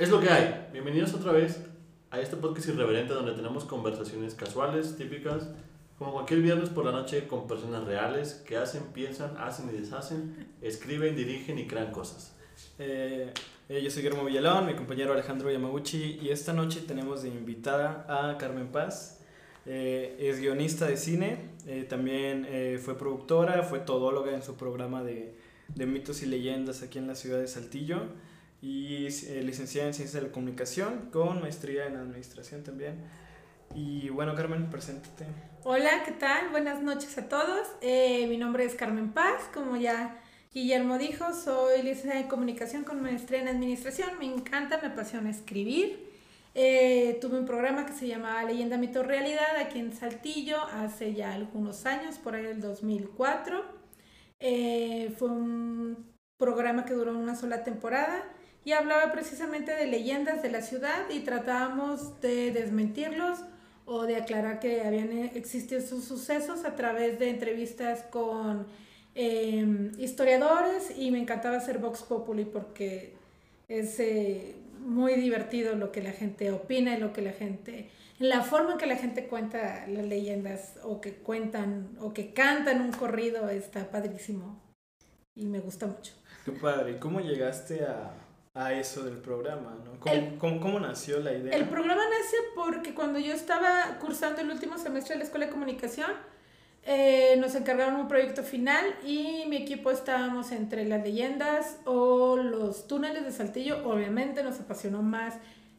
Es lo que hay. Bienvenidos otra vez a este podcast irreverente donde tenemos conversaciones casuales, típicas, como cualquier viernes por la noche con personas reales que hacen, piensan, hacen y deshacen, escriben, dirigen y crean cosas. Eh, eh, yo soy Guillermo Villalón, mi compañero Alejandro Yamaguchi y esta noche tenemos de invitada a Carmen Paz. Eh, es guionista de cine, también fue productora, fue todóloga en su programa de, de mitos y leyendas aquí en la ciudad de Saltillo y eh, licenciada en Ciencias de la Comunicación con maestría en Administración también. Y bueno, Carmen, preséntate. Hola, ¿qué tal? Buenas noches a todos. Eh, mi nombre es Carmen Paz, como ya Guillermo dijo, soy licenciada en Comunicación con maestría en Administración. Me encanta, me apasiona escribir. Eh, tuve un programa que se llamaba Leyenda, Mito, Realidad aquí en Saltillo hace ya algunos años, por ahí el 2004. fue un programa que duró una sola temporada y hablaba precisamente de leyendas de la ciudad y tratábamos de desmentirlos o de aclarar que habían existido sus sucesos a través de entrevistas con em, historiadores y me encantaba hacer Vox Populi porque es eh, muy divertido lo que la gente opina y lo que la gente, la forma en que la gente cuenta las leyendas o que cuentan o que cantan un corrido está padrísimo y me gusta mucho. Qué padre, ¿cómo llegaste a, a eso del programa, ¿no? ¿Cómo, cómo, nació la idea? El programa nace porque cuando yo estaba cursando el último semestre de la Escuela de Comunicación, eh, nos encargaron un proyecto final y mi equipo estábamos entre las leyendas o los túneles de Saltillo. Obviamente nos apasionó más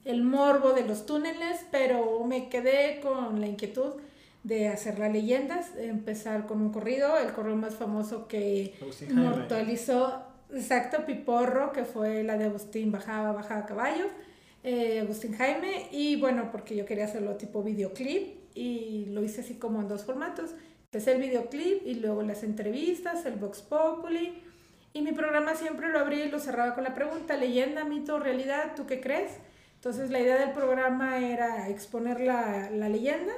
el morbo de los túneles, pero me quedé con la inquietud de hacer las leyendas, empezar con un corrido, el corrido más famoso que mortalizó Exacto, Piporro, que fue la de Agustín Bajaba, Bajaba Caballo, eh, Agustín Jaime, y bueno, porque yo quería hacerlo tipo videoclip y lo hice así como en dos formatos. Empecé el videoclip y luego las entrevistas, el Vox Populi, y mi programa siempre lo abría y lo cerraba con la pregunta, leyenda, mito, realidad, ¿tú qué crees? Entonces la idea del programa era exponer la, la leyenda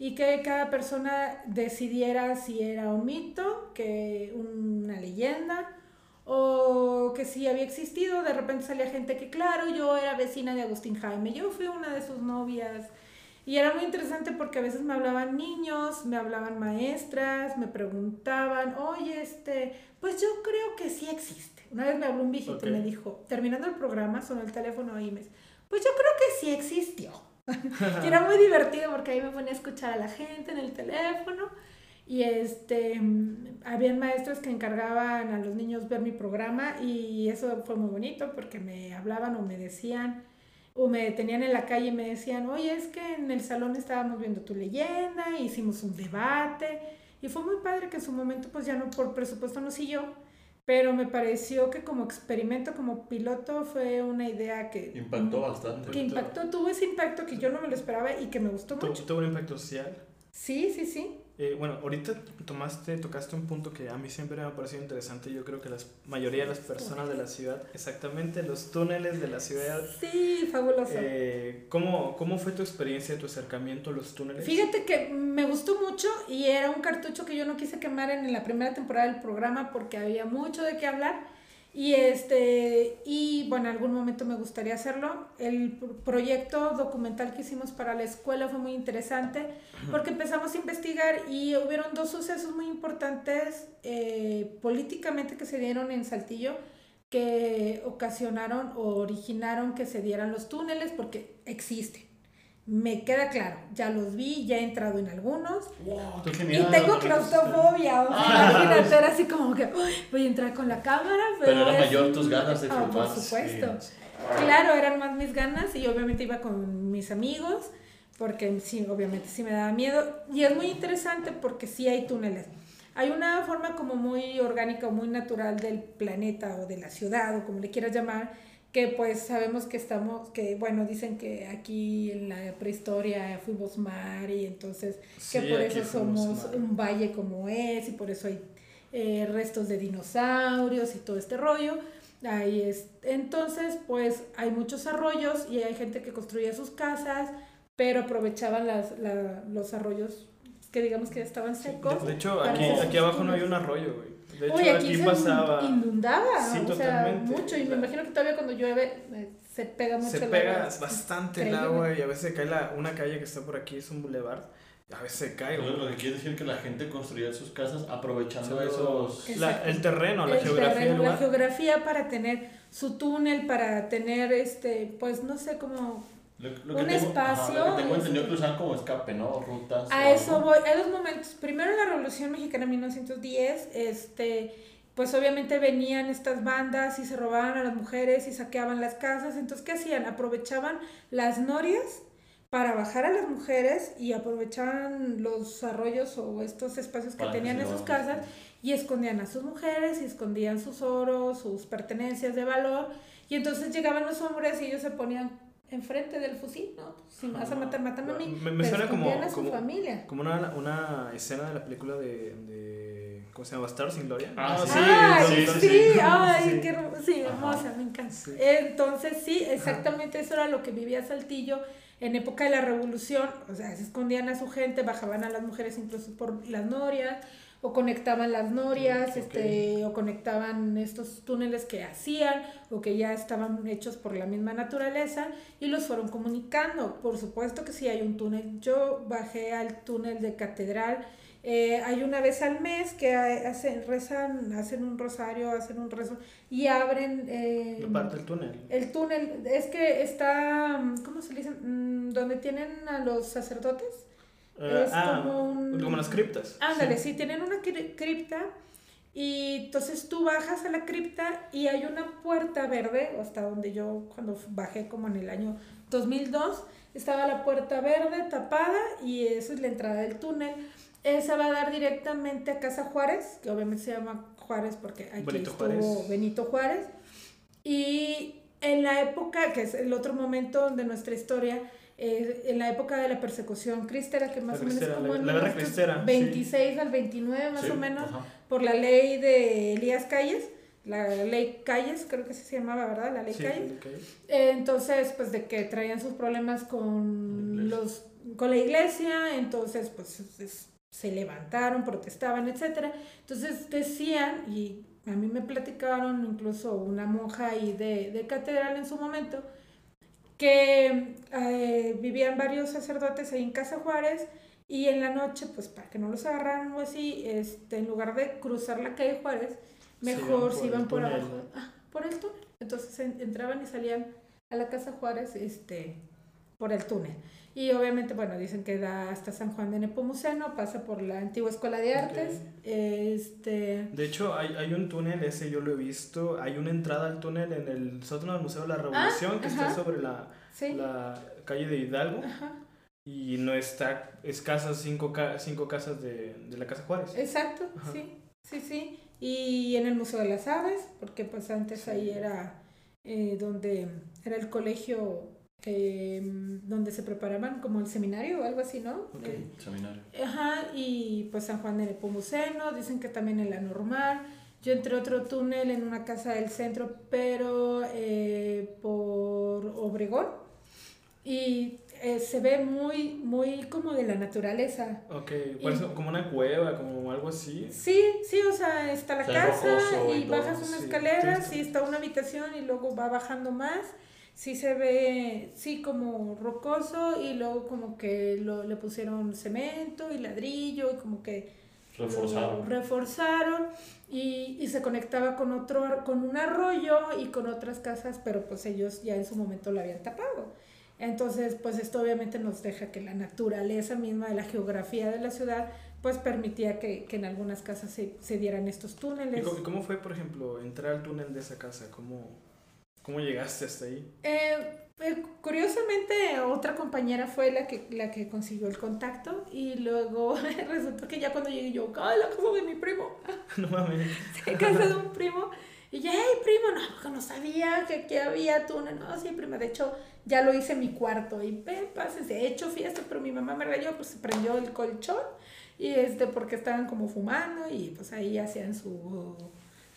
y que cada persona decidiera si era un mito, que una leyenda, o que si había existido, de repente salía gente que, claro, yo era vecina de Agustín Jaime, yo fui una de sus novias. Y era muy interesante porque a veces me hablaban niños, me hablaban maestras, me preguntaban, oye, este, pues yo creo que sí existe. Una vez me habló un viejito y me dijo, terminando el programa, sonó el teléfono y me dice, pues yo creo que sí existió. y era muy divertido porque ahí me ponía a escuchar a la gente en el teléfono. Y este, habían maestros que encargaban a los niños ver mi programa y eso fue muy bonito porque me hablaban o me decían, o me tenían en la calle y me decían, oye, es que en el salón estábamos viendo tu leyenda, hicimos un debate y fue muy padre que en su momento pues ya no por presupuesto no siguió, pero me pareció que como experimento, como piloto fue una idea que... Impactó bastante. Que impactó, tuvo ese impacto que yo no me lo esperaba y que me gustó mucho. ¿Tuvo un impacto social? Sí, sí, sí. Eh, bueno, ahorita tomaste, tocaste un punto que a mí siempre me ha parecido interesante. Yo creo que la mayoría de las personas de la ciudad, exactamente, los túneles de la ciudad. Sí, fabuloso. Eh, ¿cómo, ¿Cómo fue tu experiencia, tu acercamiento a los túneles? Fíjate que me gustó mucho y era un cartucho que yo no quise quemar en la primera temporada del programa porque había mucho de qué hablar y, este, y bueno, en algún momento me gustaría hacerlo. El proyecto documental que hicimos para la escuela fue muy interesante porque empezamos a investigar y hubieron dos sucesos muy importantes eh, políticamente que se dieron en Saltillo que ocasionaron o originaron que se dieran los túneles porque existen me queda claro, ya los vi, ya he entrado en algunos. y tengo claustrofobia, o sea, ah. imagínate, era así como que voy a entrar con la cámara. Pero, pero era mayor tus ganas de filmar. por supuesto. Claro, eran más mis ganas y obviamente iba con mis amigos, porque sí, obviamente sí me daba miedo. Y es muy interesante porque sí hay túneles. Hay una forma como muy orgánica o muy natural del planeta o de la ciudad o como le quieras llamar, que pues sabemos que estamos, que bueno, dicen que aquí en la prehistoria fuimos mar y entonces que por eso somos un valle como es y por eso hay eh, restos de dinosaurios y todo este rollo. Ahí es. Entonces, pues hay muchos arroyos y hay gente que construía sus casas, pero aprovechaban las, los arroyos que digamos que estaban secos. de, hecho, aquí, aquí abajo no hay un arroyo, güey. De hecho, Oye, aquí, aquí se pasaba. inundaba, Sí, o sea, totalmente. mucho. Y me imagino que todavía cuando llueve eh, se pega mucho Se el pega agua. bastante el agua y a veces cae la, una calle que está por aquí, es un boulevard. y A veces se cae. Lo, güey. lo que quiere decir que la gente construía sus casas aprovechando Solo- esos... La- el terreno, la El geografía terreno, del la lugar. geografía para tener su túnel, para tener este, pues no sé cómo Lo, lo Un tengo, espacio, ajá, lo que tengo entendido que usaban como escape, ¿no? Rutas. A eso voy. Hay dos momentos. Primero en la Revolución Mexicana en 1910, este, pues obviamente venían estas bandas y se robaban a las mujeres y saqueaban las casas. Entonces, ¿qué hacían? Aprovechaban las norias para bajar a las mujeres y aprovechaban los arroyos o estos espacios que Para tenían en sus casas y escondían a sus mujeres y escondían sus oros, sus pertenencias de valor. Y entonces llegaban los hombres y ellos se ponían enfrente del fusil, ¿no? Si me vas a matar, mátame a mí. Me- suena como- escondían a su como- familia. Como una, una escena de la película de, de ¿cómo se llama? Bastardos sin Gloria. Ah, sí, Ay, sí, sí, sí, sí. ay, qué sí, hermosa, me encanta. Sí. Entonces, sí, exactamente eso era lo que vivía Saltillo en época de la revolución. O sea, se escondían a su gente, bajaban a las mujeres incluso por las norias, o conectaban las norias, este, o conectaban estos túneles que hacían, o que ya estaban hechos por la misma naturaleza, y los fueron comunicando. Por supuesto que sí hay un túnel. Yo bajé al túnel de Catedral. Eh, hay una vez al mes que ha- hacen, rezan, hacen un rosario, hacen un rezo y abren eh, parte del túnel. el túnel. Es que está, ¿cómo se le dice? Mm, Donde tienen a los sacerdotes. Eh, es ah, como un- como las criptas. Ándale, sí, tienen una cri- cripta y entonces tú bajas a la cripta y hay una puerta verde, hasta donde yo cuando bajé como en el año 2002, estaba la puerta verde tapada y esa es la entrada del túnel. Esa va a dar directamente a Casa Juárez, que obviamente se llama Juárez porque aquí Benito estuvo Juárez. Benito Juárez. Y en la época, que es el otro momento de nuestra historia, eh, en la época de la persecución cristera, que más La o menos cristera, como la- en la guerra 1926 cristera, sí. al 29 más Sí, o menos, ajá. por la ley de Elías Calles, la ley Calles, creo que así se llamaba, ¿verdad? La ley Sí, Calles. Eh, entonces, pues de que traían sus problemas con los con la iglesia, entonces pues es- se levantaron, protestaban, etcétera. Entonces decían y a mí me platicaron incluso una monja ahí de, de catedral en su momento que eh, vivían varios sacerdotes ahí en Casa Juárez y en la noche, pues para que no los agarraran o así, este, en lugar de cruzar la calle Juárez, Se iban mejor por se iban por abajo, ah, por el túnel. Entonces en- entraban y salían a la Casa Juárez este, por el túnel. Y obviamente, bueno, dicen que da hasta San Juan de Nepomuceno, pasa por la antigua Escuela de Artes. Este, De hecho, hay, hay un túnel, ese yo lo he visto. Hay una entrada al túnel en el sótano del Museo de la Revolución que está Ah, sobre la, sí. la calle de Hidalgo. Ajá. Y no está escasas cinco, ca- cinco casas de, de la Casa Juárez. Exacto, Ajá. sí, sí, sí. Y en el Museo de las Aves, porque pues antes Sí. ahí era eh, donde era el colegio eh, donde se preparaban como el seminario o algo así, ¿no? Ok. Eh, Seminario. Ajá, y pues San Juan de Nepomuceno, dicen que también en la normal. Yo entré a otro túnel en una casa del centro, pero eh, por Obregón. Y eh, se ve muy, muy como de la naturaleza. Ok, como una cueva, como algo así. Sí, sí, o sea, está la casa y bajas una Sí, escalera, sí, sí, está una habitación y luego va bajando más. Sí se ve, sí, como rocoso y luego como que lo, le pusieron cemento y ladrillo y como que Reforzaron. reforzaron y, y se conectaba con otro, con un arroyo y con otras casas, pero pues ellos ya en su momento lo habían tapado. Entonces, pues esto obviamente nos deja que la naturaleza misma de la geografía de la ciudad, pues permitía que, que en algunas casas se, se dieran estos ¿Y túneles. cómo, y cómo fue, por ejemplo, entrar al túnel de esa casa? ¿Cómo, cómo llegaste hasta ahí? Eh, eh, curiosamente, otra compañera fue la que, la que consiguió el contacto y luego resultó que ya cuando llegué yo, ¡ay, la casa de mi primo! no mames. en casa de un primo. Y yo, hey, primo, no, porque no sabía que aquí había túnel. No, sí, prima, de hecho, ya lo hice en mi cuarto. Y ven, pásense, he hecho fiesta, pero mi mamá me regañó, pues se prendió el colchón. Y este, porque estaban como fumando y pues ahí hacían su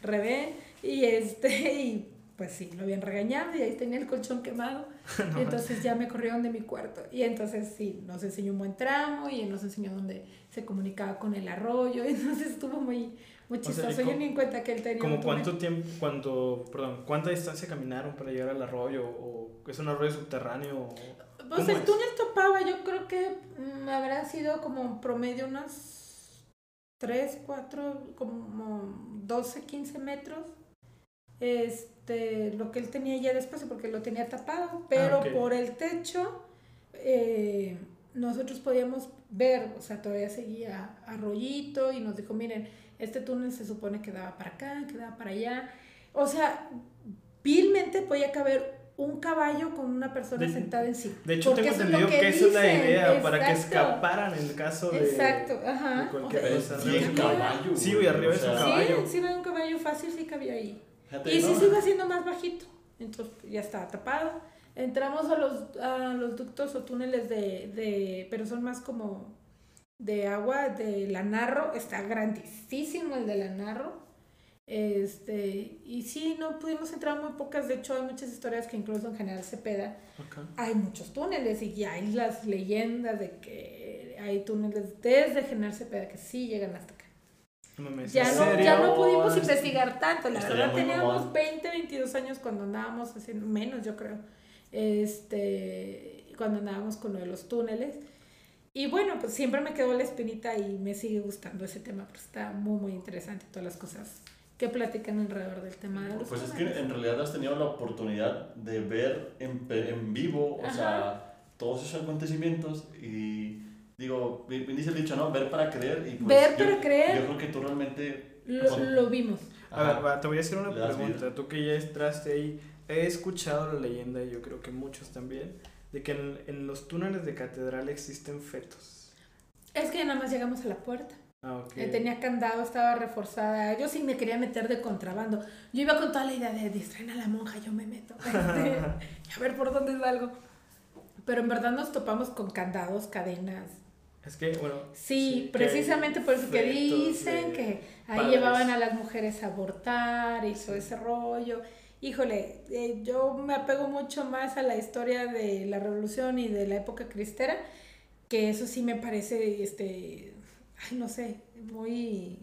revén. Y este, y pues sí, lo habían regañado y ahí tenía el colchón quemado. y entonces ya me corrieron de mi cuarto. Y entonces sí, nos enseñó un buen tramo y él nos enseñó dónde se comunicaba con el arroyo. Y entonces estuvo muy, muy chistoso. Yo ni en cuenta que él tenía. ¿Como cuánto tiempo, cuando, perdón, cuánta distancia caminaron para llegar al arroyo? ¿O es un arroyo subterráneo? Pues el túnel topaba, yo creo que mm, habrá sido como promedio unas 3, 4, como 12, 15 metros. Este, lo que él tenía ya después porque lo tenía tapado, pero ah, por el techo eh, nosotros podíamos ver, o sea, todavía seguía arroyito y nos dijo, miren, este túnel se supone que daba para acá, que daba para allá. O sea, vilmente podía caber un caballo con una persona sentada en sí. De hecho, tengo entendido que, esa es la idea, para que escaparan en caso de, Exacto, ajá. de cualquier cosa. Sí, un caballo. Sí, güey, arriba es un caballo. Sí, sí, un caballo fácil, sí cabía ahí. Y sí iba haciendo más bajito, entonces ya estaba tapado. Entramos a los, a los ductos o túneles de, de, pero son más como de agua, de la Narro, está grandísimo el de la Narro. Este, y sí, no pudimos entrar muy pocas, de hecho hay muchas historias que incluso en General Cepeda hay muchos túneles y hay las leyendas de que hay túneles desde General Cepeda que sí llegan hasta acá. ya, no, ya no pudimos investigar tanto, la verdad teníamos 20, 22 años cuando andábamos haciendo, menos yo creo, este, cuando andábamos con lo de los túneles. Y bueno, pues siempre me quedó la espinita y me sigue gustando ese tema porque está muy, muy interesante todas las cosas ¿Qué platican alrededor del tema de los Pues es que en realidad has tenido la oportunidad de ver en, en vivo, o sea, todos esos acontecimientos y digo, bien dice el dicho, ¿no? Ver para creer. Y pues ver para creer. Yo creo que tú realmente... Lo, lo vimos. A ver, te voy a hacer una pregunta. Tú que ya entraste ahí, he escuchado la leyenda, y yo creo que muchos también, de que en, en los túneles de catedral existen fetos. Es que nada más llegamos a la puerta. Ah, tenía candado, estaba reforzada. Yo sí me quería meter de contrabando. Yo iba con toda la idea de distraer a la monja, yo me meto. Este, a ver por dónde salgo. Pero en verdad nos topamos con candados, cadenas. Es que, bueno. Sí, precisamente por eso que dicen que ahí llevaban a las mujeres a abortar y todo ese rollo. Híjole, eh, yo me apego mucho más a la historia de la revolución y de la época cristera, que eso sí me parece este ay, no sé, muy,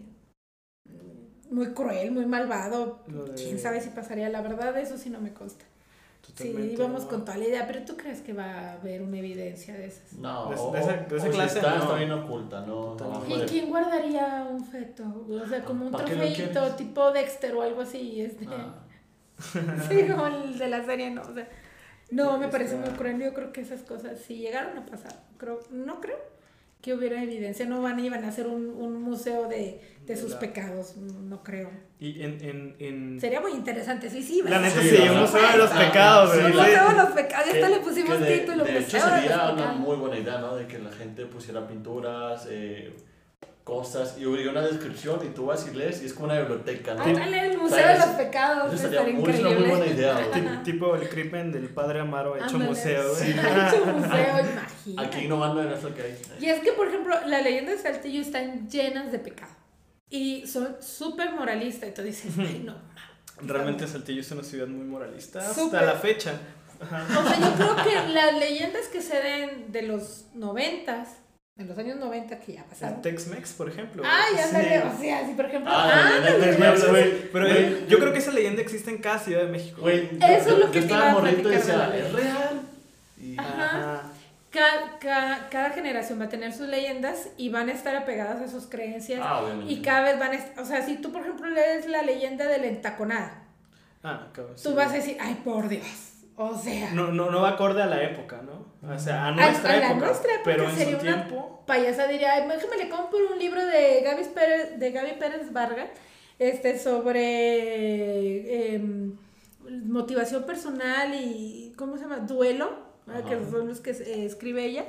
muy cruel, muy malvado. ¿Quién sabe si pasaría? La verdad, eso sí no me consta. Sí, íbamos con toda la idea, pero ¿tú crees que va a haber una evidencia de esas? No, de, esa, clase está, está, bien oculta, ¿no? ¿Y quién guardaría un feto? O sea, como un trofeito tipo Dexter o algo así. Este. Ah. sí, como el de la serie, no, o sea, no, me parece muy cruel. Yo creo que esas cosas sí llegaron a pasar. Creo, no creo, que hubiera evidencia. No van, iban a hacer un, un museo de, de sus pecados, no creo. Y en, en, en... Sería muy interesante, sí, sí. La neta sí, un museo de los pecados. Un museo de los pecados, esto le pusimos título. De hecho sería una muy buena idea, ¿no? De que la gente pusiera pinturas, eh, cosas y hubiera una descripción y tú vas y lees y es como una biblioteca. ¿no? Ándale, el Museo de los Pecados. Eso sería increíble. una muy buena idea. tipo el crimen del padre Amaro hecho museo. Sí. hecho museo, imagínate. Aquí no mando en eso que hay. Y es que, por ejemplo, las leyendas de Saltillo están llenas de pecado. Y son súper moralistas. Y tú dices, ay, no. Realmente Saltillo es una ciudad muy moralista hasta la fecha. O sea, yo creo que las leyendas que se den de los noventas en los años 90 que ya pasaron. Tex-Mex, por ejemplo. Ah, ya salió. O sea, sí, por ejemplo. Ah, ah Tex-Mex, güey. Pero yo creo que esa leyenda existe en cada ciudad de México. Güey, eso es lo que yo estaba morrito y decía, es real. Ajá. Cada, cada, cada, generación va a tener sus leyendas y van a estar apegadas a sus creencias. Ah, y cada vez van a. O sea, si tú, por ejemplo, lees la leyenda de la entaconada, ah, claro, tú vas a decir, ay, por Dios. O sea. No, no, no va acorde a la época, ¿no? O sea, a nuestra a, época. A nuestra época pero en sería su una tiempo. Payasa diría, déjame le compro un libro de Gaby Pérez, de Gaby Pérez Vargas este, sobre em, motivación personal y. ¿Cómo se llama? Duelo, que son los que escribe ella.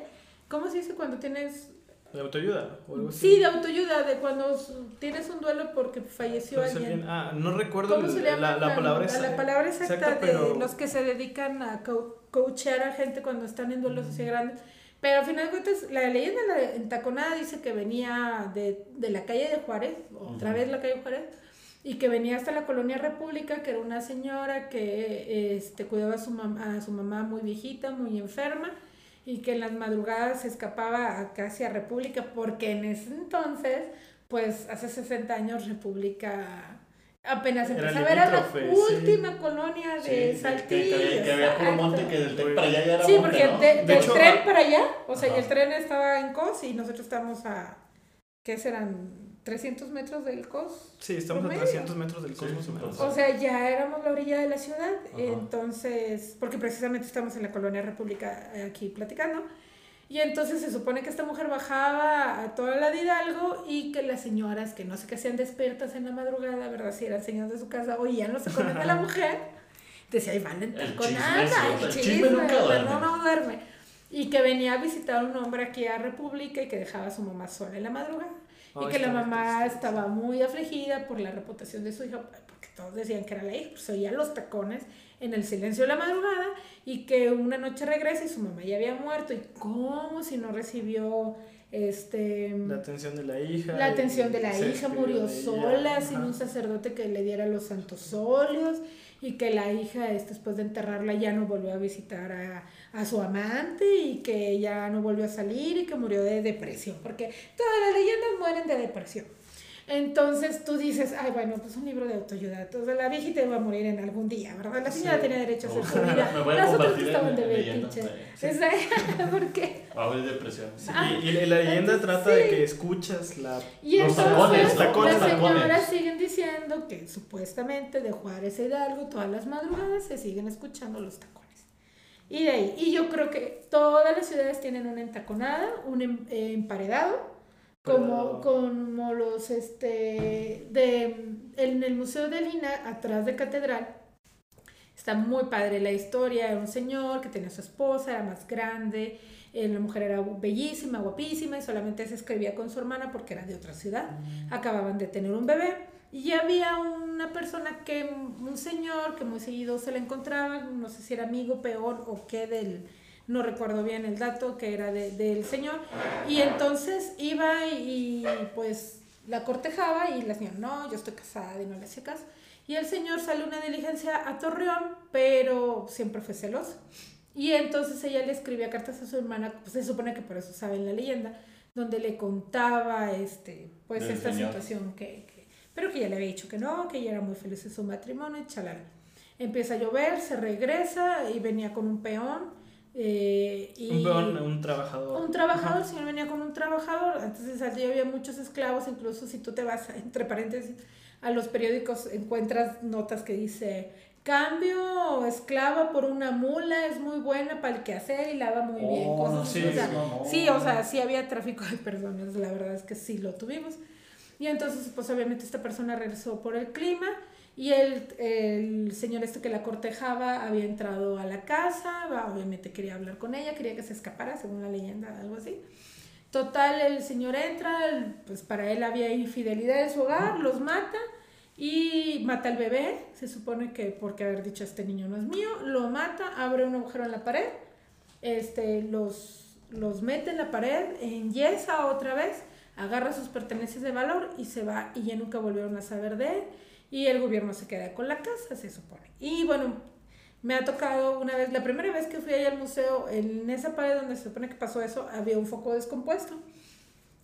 ¿Cómo se dice cuando tienes ¿De autoayuda? Sí, de autoayuda, de cuando tienes un duelo porque falleció alguien. Ah, no recuerdo ¿Cómo se llama? La, la, palabra, la, palabra exacta, de los que se dedican a coachear a gente cuando están en duelos así grandes. Pero al final de cuentas, la leyenda de la entaconada dice que venía de, de la calle de Juárez, otra vez la calle de Juárez, y que venía hasta la colonia República, que era una señora que este, cuidaba a su, a su mamá muy viejita, muy enferma, y que en las madrugadas se escapaba casi a República, porque en ese entonces, pues hace 60 años República apenas empezaba, era la sí. última colonia de Sí, Saltillo. Que, había, que había puro exacto. monte que del tren para allá ya era Sí, monte, porque ¿no? de- De del hecho, tren para allá, o sea, y el tren estaba en COS y nosotros estamos a, ¿qué serán? ¿300 metros del COS? Sí, estamos a Promedio. 300 metros del Sí, cosmos. más o O sea, ya éramos la orilla de la ciudad, Ajá. entonces, porque precisamente estamos en la colonia República eh, aquí platicando, y entonces se supone que esta mujer bajaba a toda la de Hidalgo y que las señoras que no sé qué hacían despiertas en la madrugada, ¿verdad? Si eran señoras de su casa, oían los tacones de la mujer, decía, ahí van en El taconada, chisme, sí, el el chisme, no, no duerme. Y que venía a visitar a un hombre aquí a República y que dejaba a su mamá sola en la madrugada. Y que la mamá estaba muy afligida por la reputación de su hija, porque todos decían que era la hija, pues oía los tacones en el silencio de la madrugada y que una noche regresa y su mamá ya había muerto. Y cómo si no recibió este La atención de la hija. la atención de la hija murió sola sin un sacerdote que le diera los santos óleos y que la hija después de enterrarla ya no volvió a visitar a, a su amante y que ella no volvió a salir y que murió de depresión porque todas las leyendas mueren de depresión entonces tú dices, ay, bueno, pues un libro de autoayuda. Entonces la viejita iba a morir en algún día, ¿verdad? La señora Sí. tenía derecho a hacer su vida. convertir estaban en- de metiche. Sí. ¿Por qué? Va a haber depresión. Sí, Ah, y, y la leyenda entonces, trata de que escuchas la... Y Los tacones, los tacones, las señoras siguen diciendo que supuestamente de Juárez Hidalgo todas las madrugadas se siguen escuchando los tacones. Y de ahí, y yo creo que todas las ciudades tienen una entaconada, un em- eh, emparedado, como, como los, este, de, en el Museo de Lina, atrás de Catedral, Está muy padre la historia. Era un señor que tenía a su esposa, era más grande. eh, la mujer era bellísima, guapísima y solamente se escribía con su hermana porque era de otra ciudad. Acababan de tener un bebé. Y había una persona que, un señor que muy seguido se le encontraba, no sé si era amigo, peor o qué del, no recuerdo bien el dato, que era de- del señor. Y entonces iba y, pues la cortejaba y la señora, no, yo estoy casada y no le hacía caso. Y el señor sale una diligencia a Torreón, pero siempre fue celoso. Y entonces ella le escribía cartas a su hermana, pues se supone que por eso saben la leyenda, donde le contaba este, pues Del esta señor. situación que, que- pero que ella le había dicho que no, que ella era muy feliz en su matrimonio, y chalala. Empieza a llover, se regresa y venía con un peón. eh, y Un peón, un trabajador. un trabajador, el Ajá. señor venía con un trabajador, de Saltillo había muchos esclavos, incluso si tú te vas, entre paréntesis, a los periódicos encuentras notas que dice, cambio esclava por una mula, es muy buena para el quehacer y lava muy bien, Oh, cosas así, sí, o sea, no, no. sí, o sea, sí había tráfico de personas, la verdad es que sí lo tuvimos. Y entonces, pues obviamente esta persona regresó por el clima y el, el señor este que la cortejaba había entrado a la casa, obviamente quería hablar con ella, quería que se escapara, según la leyenda, algo así. Total, el señor entra, pues para él había infidelidad en su hogar, los mata y mata al bebé, se supone que porque haber dicho este niño no es mío, lo mata, abre un agujero en la pared, este, los, los mete en la pared, enyesa otra vez, agarra sus pertenencias de valor y se va y ya nunca volvieron a saber de él y el gobierno se queda con la casa, se supone. Y bueno, me ha tocado una vez, la primera vez que fui ahí al museo, en esa pared donde se supone que pasó eso, había un foco descompuesto.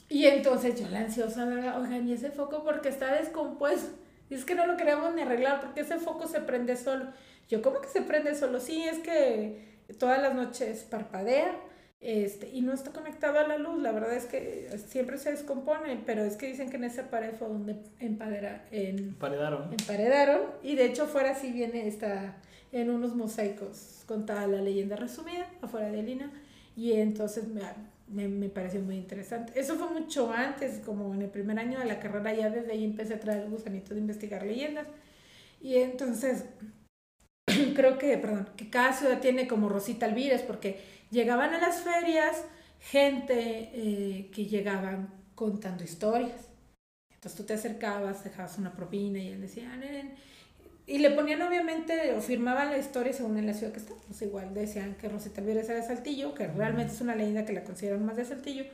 Y entonces yo la ansiosa. Oigan, ¿y ese foco porque está descompuesto? Y es que no lo queremos ni arreglar porque ese foco se prende solo. Yo, ¿cómo que se prende solo? Sí, es que todas las noches parpadea este, y no está conectado a la luz. La verdad es que siempre se descompone, pero es que dicen que en esa pared fue donde empadera, en, Paredaron. emparedaron y de hecho afuera sí viene esta en unos mosaicos contada la leyenda resumida afuera de Lina y entonces me, me, me pareció muy interesante eso fue mucho antes como en el primer año de la carrera ya desde ahí empecé a traer el gusanito de investigar leyendas y entonces creo que perdón que cada ciudad tiene como Rosita Alvírez porque llegaban a las ferias gente eh, que llegaban contando historias entonces tú te acercabas, dejabas una propina y él decía, "Ah, nenen". y le ponían obviamente, o firmaban la historia según en la ciudad que está. Pues igual decían que Rosita Alvírez era de Saltillo, que realmente es una leyenda que la consideran más de Saltillo,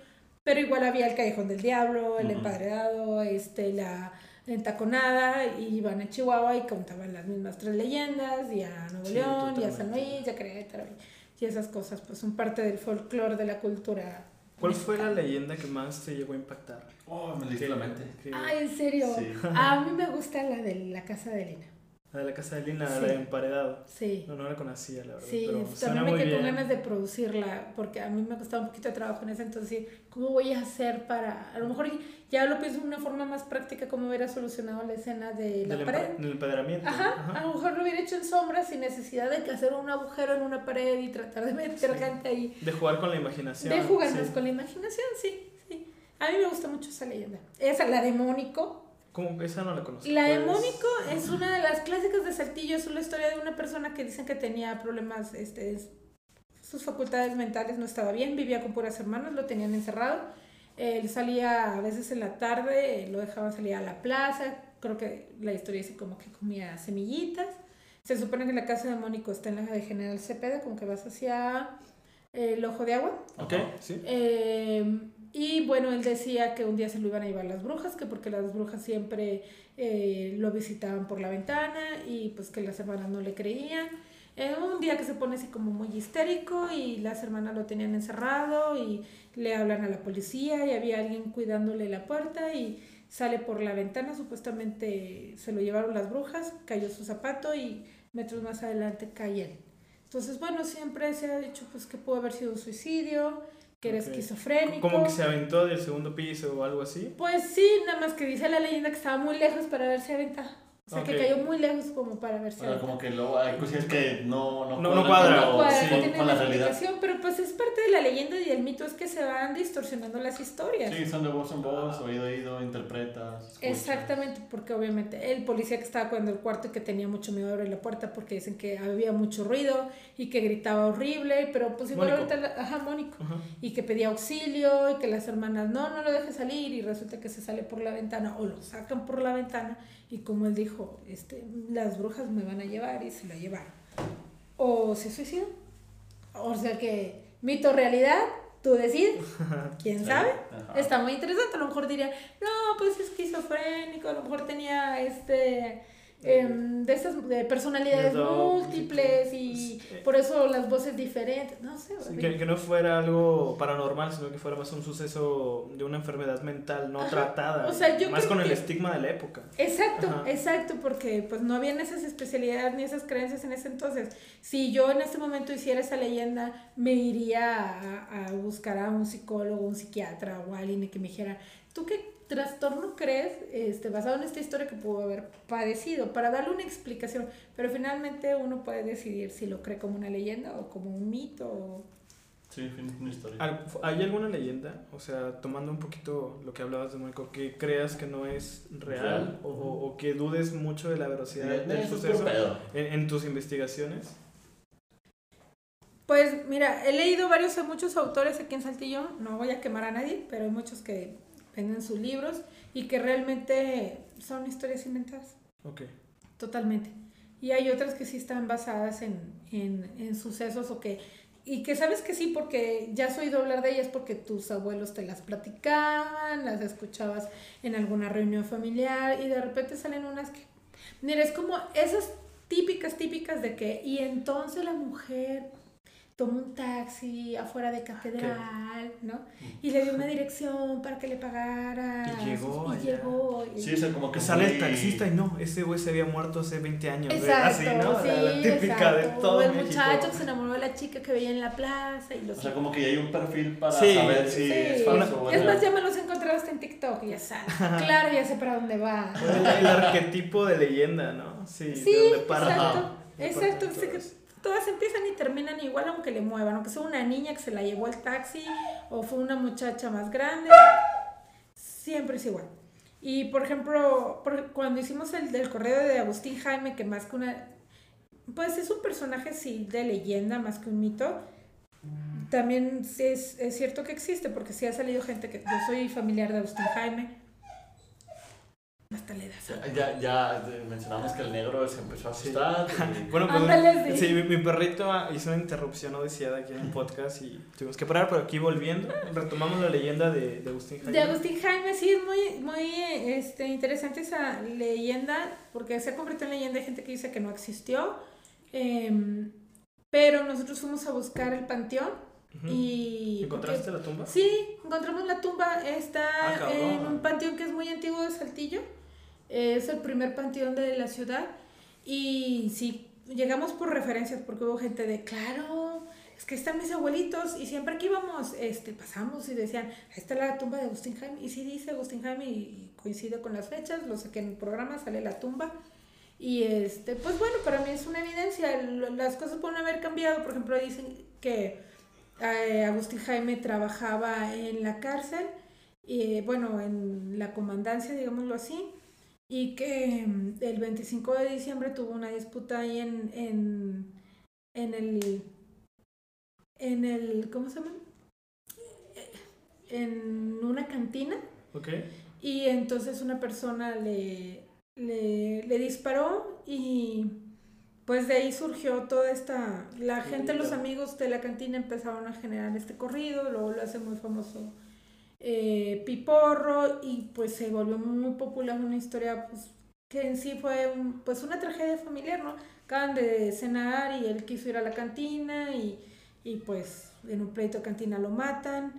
pero igual había el Callejón del Diablo, el Ujú. Empadreado, este, la, entaconada y iban a Chihuahua y contaban las mismas tres leyendas y a Nuevo Sí, León y a San. Luis y a Querétaro y, y esas cosas pues son parte del folclore de la cultura. ¿Cuál fue la leyenda que más te llegó a impactar? Oh, me leíste la mente. Que- Ay, en serio. Sí. A mí me gusta la de la casa de Elena. La de la casa de Lina, Sí. la de emparedado. Sí. No, no la conocía, la verdad. Sí, pero también me quedé con ganas de producirla, porque a mí me costaba un poquito de trabajo en ese entonces, ¿cómo voy a hacer para, a lo mejor ya lo pienso de una forma más práctica, cómo hubiera solucionado la escena de la Del pared? del empedramiento. Ajá, a lo mejor lo hubiera hecho en sombra sin necesidad de hacer un agujero en una pared y tratar de meter Sí. gente ahí. De jugar con la imaginación. De jugar sí. con la imaginación, sí, sí. A mí me gusta mucho esa leyenda. Esa, la de Mónico. ¿Cómo? Esa no la conozco. La de Mónico es una de las clásicas de Saltillo. Es una historia de una persona que dicen que tenía problemas, este, es- sus facultades mentales no estaba bien, vivía con puras hermanas, lo tenían encerrado. Él salía a veces en la tarde, lo dejaban salir a la plaza. Creo que la historia dice como que comía semillitas. Se supone que la casa de Mónico está en la de General Cepeda, como que vas hacia el ojo de agua. Ok, sí. Eh, y bueno, él decía que un día se lo iban a llevar las brujas, que porque las brujas siempre eh, lo visitaban por la ventana y pues que las hermanas no le creían. Eh, un día que se pone así como muy histérico y las hermanas lo tenían encerrado y le hablan a la policía y había alguien cuidándole la puerta y sale por la ventana, supuestamente se lo llevaron las brujas, cayó su zapato y metros más adelante cae él. Entonces, bueno, siempre se ha dicho pues que pudo haber sido un suicidio, que era esquizofrénico. Como que se aventó del segundo piso o algo así. Pues sí, nada más que dice la leyenda que estaba muy lejos para verse aventado. O sea, que cayó muy lejos como para verse O sea, aventado. como que luego hay cosillas que no, no, No- no cuadran cuadra. con No lo- cuadra, sí, con, la realidad. pero pues es parte de la leyenda y el mito es que se van distorsionando las historias. Sí, son de voz en voz, oído a oído, interpretas. escuchas. Exactamente, porque obviamente el policía que estaba cuidando el cuarto y que tenía mucho miedo de abrir la puerta porque dicen que había mucho ruido y que gritaba horrible, pero pues igual Mónico. ahorita, la- ajá, Mónico, Ajá. y que pedía auxilio y que las hermanas no, no lo deje salir y resulta que se sale por la ventana o lo sacan por la ventana y como él dijo, este, las brujas me van a llevar y se lo llevaron. O se suicidó. O sea que mito realidad, tú decides, quién sabe. ajá. Está muy interesante, a lo mejor diría, no, pues es esquizofrénico, a lo mejor tenía este em, de esas de personalidades múltiples y por eso las voces diferentes, no sé. Sí, que, que no fuera algo paranormal, sino que fuera más un suceso de una enfermedad mental no Ajá. tratada. O sea, yo más con el que- estigma de la época. Exacto, Ajá. exacto, porque pues no habían esas especialidades ni esas creencias en ese entonces. Si yo en este momento hiciera esa leyenda, me iría a, a buscar a un psicólogo, un psiquiatra o alguien que me dijera, ¿tú qué trastorno crees este, basado en esta historia que pudo haber padecido? Para darle una explicación, pero finalmente uno puede decidir si lo cree como una leyenda o como un mito. o- Sí, una historia. ¿Hay alguna leyenda, o sea, tomando un poquito lo que hablabas de Mónico, que creas que no es real Real. o, o que dudes mucho de la veracidad Sí, del eso es suceso en, en tus investigaciones? Pues mira, he leído varios, muchos autores aquí en Saltillo, no voy a quemar a nadie, pero hay muchos que venden sus libros y que realmente son historias inventadas, Ok. totalmente. Y hay otras que sí están basadas en, en, en sucesos o que, y que sabes que sí, porque ya has oído hablar de ellas porque tus abuelos te las platicaban, las escuchabas en alguna reunión familiar y de repente salen unas que, mira, es como esas típicas, típicas de que, y entonces la mujer tomó un taxi afuera de catedral, ¿no? Y le dio una dirección para que le pagara. Y llegó Y allá. llegó. y- Sí, es como que sale el taxista y no, ese güey se había muerto hace 20 años. Exacto, Así, ¿no? sí, La- la típica de todo O el México. muchacho que se enamoró de la chica que veía en la plaza y los... O sea, como que ya hay un perfil para Sí, saber si Sí. es falso o Es más, ya me los he encontrado hasta en TikTok y ya sabes. Claro, ya sé para dónde va. El, el arquetipo de leyenda, ¿no? Sí, Sí, de donde parte. exacto. de Exacto, todas empiezan y terminan igual aunque le muevan, aunque sea una niña que se la llevó al taxi o fue una muchacha más grande, siempre es igual. Y por ejemplo, cuando hicimos el del correo de Agustín Jaime, que más que una, pues es un personaje sí de leyenda más que un mito, también es, es cierto que existe, porque sí ha salido gente que yo soy familiar de Agustín Jaime. Hasta le das. Ya, ya mencionamos que el negro se empezó a asustar. y- Bueno, pues Ándale, sí. sí, mi, mi perrito hizo una interrupción no deseada aquí en el podcast y tuvimos que parar, pero aquí volviendo, retomamos la leyenda de, de Agustín Jaime. De Agustín Jaime, sí, es muy, muy este, interesante esa leyenda, porque se ha convertido en leyenda, hay gente que dice que no existió, em, pero nosotros fuimos a buscar el panteón y... ¿Encontraste la tumba? Sí, encontramos la tumba, está Ah, en un panteón que es muy antiguo de Saltillo, es el primer panteón de la ciudad y sí, llegamos por referencias porque hubo gente de, claro, es que están mis abuelitos y siempre que íbamos, este, pasamos y decían, ahí está la tumba de Agustín Jaime y sí dice Agustín Jaime y coincide con las fechas, lo sé que en el programa sale la tumba. Y este, pues bueno, para mí es una evidencia. Las cosas pueden haber cambiado. Por ejemplo, dicen que eh, Agustín Jaime trabajaba en la cárcel, y, bueno, en la comandancia, digámoslo así, y que mm, el 25 de diciembre tuvo una disputa ahí en, en, en el, en el, ¿cómo se llama? En una cantina. Ok. Y entonces una persona le, le, le disparó y pues de ahí surgió toda esta... La gente, los amigos de la cantina empezaron a generar este corrido, luego lo hace muy famoso eh, Piporro y pues se volvió muy popular una historia pues, que en sí fue un- pues una tragedia familiar, ¿no? Acaban de cenar y él quiso ir a la cantina y, y pues en un pleito de cantina lo matan.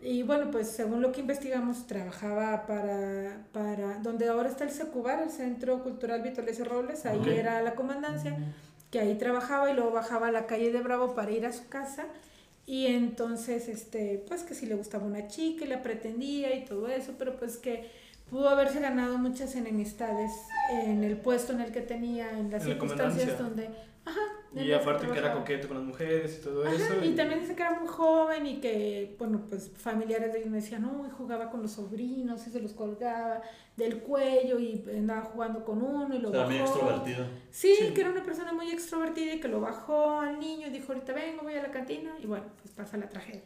Y bueno, pues según lo que investigamos, trabajaba para, para donde ahora está el Secubar, el Centro Cultural Vitalicio Robles, ahí era la comandancia, que ahí trabajaba y luego bajaba a la calle de Bravo para ir a su casa. Y entonces, este, pues que si le gustaba una chica y la pretendía y todo eso, pero pues que pudo haberse ganado muchas enemistades en el puesto en el que tenía, en las En circunstancias donde... Ajá. Y aparte que era coqueto con las mujeres y todo Ajá, eso. y también dice que era muy joven y que, bueno, pues familiares de él me decían, no, y jugaba con los sobrinos y se los colgaba del cuello y andaba jugando con uno y lo Era muy bajó. extrovertido. Sí, Sí. que era una persona muy extrovertida y que lo bajó al niño y dijo, ahorita vengo, voy a la cantina y bueno, pues pasa la tragedia.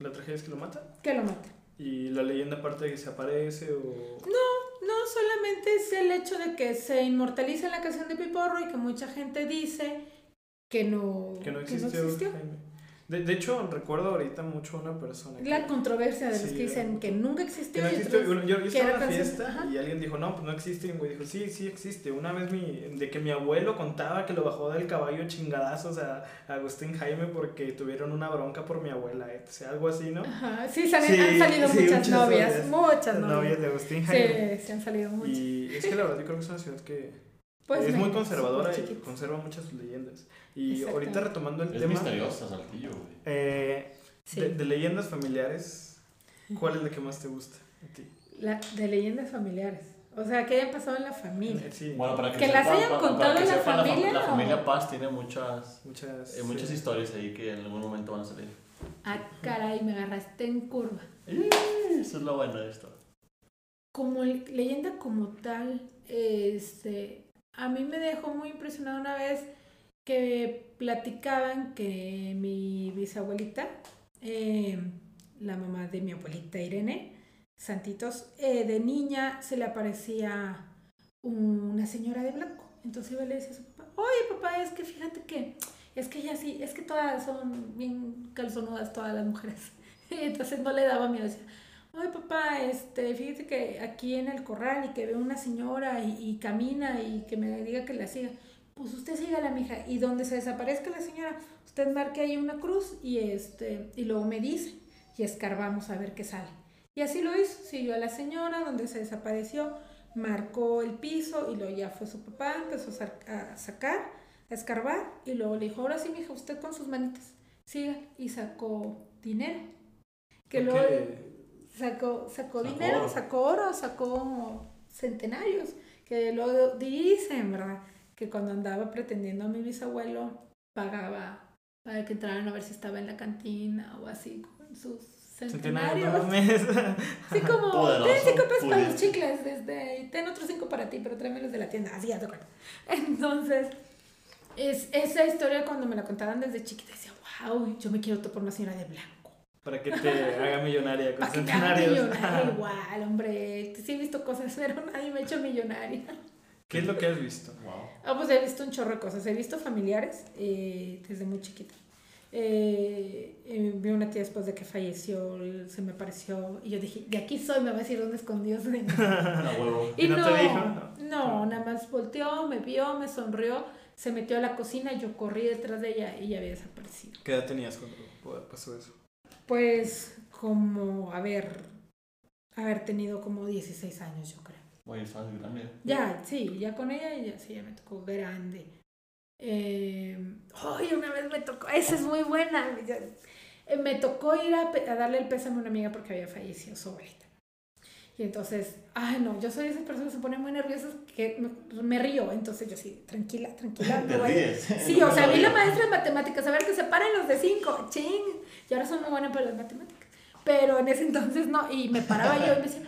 La tragedia es que lo mata. Que lo mata. Y la leyenda aparte de que se aparece o... No solamente es el hecho de que se inmortaliza en la canción de Piporro y que mucha gente dice que no, Que no que existió. Jaime. De, de hecho, recuerdo ahorita mucho a una persona que, La controversia de los Sí, que dicen que nunca que existió. no y existió. otros- Bueno, yo, yo que estaba en una fiesta ajá. y alguien dijo, no, pues no existe. Y un güey dijo, sí, sí existe. Una vez mi, de que mi abuelo contaba que lo bajó del caballo chingadazos a, a Agustín Jaime porque tuvieron una bronca por mi abuela, eh, o sea, algo así, ¿no? Ajá, sí, salen- Sí, han salido sí, muchas, muchas novias, novias. muchas novias. novias de Agustín Jaime. Sí, se han salido muchas. Y es que la verdad yo creo que es una ciudad que Pues es muy conservadora y conserva muchas leyendas. Y ahorita retomando el Es tema misteriosa, Saltillo, güey. eh, Sí. de, de leyendas familiares, ¿cuál es la que más te gusta a ti? La, de leyendas familiares. O sea, que hayan pasado en la familia. Sí, Bueno, para que, Que las sepan, hayan para- contado para que en la familia, La, ¿o? familia Paz tiene muchas, muchas, eh, muchas sí. historias ahí que en algún momento van a salir. Ah, caray, me agarraste en curva. Eso es lo bueno de esto. Como el- leyenda como tal, este, a mí me dejó muy impresionada una vez que platicaban que mi bisabuelita, eh, la mamá de mi abuelita Irene, Santitos, eh, de niña se le aparecía una señora de blanco. Entonces iba y le decía a su papá, oye papá, es que fíjate que, es que ya sí, es que todas son bien calzonudas todas las mujeres. Entonces no le daba miedo, decía, Ay, papá, este, fíjate que aquí en el corral y que veo una señora y, y camina y que me diga que la siga. Pues usted sígala, mija. Y donde se desaparezca la señora, usted marque ahí una cruz y este, y luego me dice y escarbamos a ver qué sale. Y así lo hizo, siguió a la señora donde se desapareció, marcó el piso y luego ya fue su papá, empezó a, sa- a sacar, a escarbar y luego le dijo, ahora sí, mija, usted con sus manitas, siga. Y sacó dinero. Que luego sacó, sacó Sacó dinero, oro. sacó oro, sacó centenarios, que lo dicen, ¿verdad? Que cuando andaba pretendiendo a mi bisabuelo, pagaba para que entraran a ver si estaba en la cantina o así con sus centenario, centenarios. Así como, ten cinco pesos para los chicles, y ten otros cinco para ti, pero tráemelos de la tienda, así ya te acuerdas. Entonces, es, esa historia cuando me la contaban desde chiquita, decía, wow, yo me quiero topar una señora de blanco. Para que te haga millonaria con Para que te haga centenarios. millonaria igual, hombre. Sí he visto cosas, pero nadie me ha hecho millonaria. ¿Qué es lo que has visto? Wow. Ah, pues he visto un chorro de cosas. He visto familiares eh, desde muy chiquita. Eh, eh, vi una tía después de que falleció, se me apareció y yo dije, de aquí soy, me va a decir dónde escondió. A huevo. Y ¿Y no no, te dijo? no, nada más volteó, me vio, me sonrió, se metió a la cocina y yo corrí detrás de ella y ya había desaparecido. ¿Qué edad tenías cuando pasó eso? Pues como haber, haber tenido como 16 años, yo creo. Oye, estás grande. Ya, sí, ya con ella, ya, sí, ya me tocó grande. Eh, ay, una vez me tocó, esa es muy buena. eh, me tocó ir a, a darle el pésame a una amiga porque había fallecido su abuelita. Y entonces, ay, no, yo soy de esas personas que se ponen muy nerviosas que me, me río. Entonces yo sí, tranquila, tranquila. Te ríes. Sí, No o sea, me vi la maestra de matemáticas, a ver que se paren los de 5, ching. Y ahora son muy buenas para las matemáticas. Pero en ese entonces no, y me paraba yo y me decía,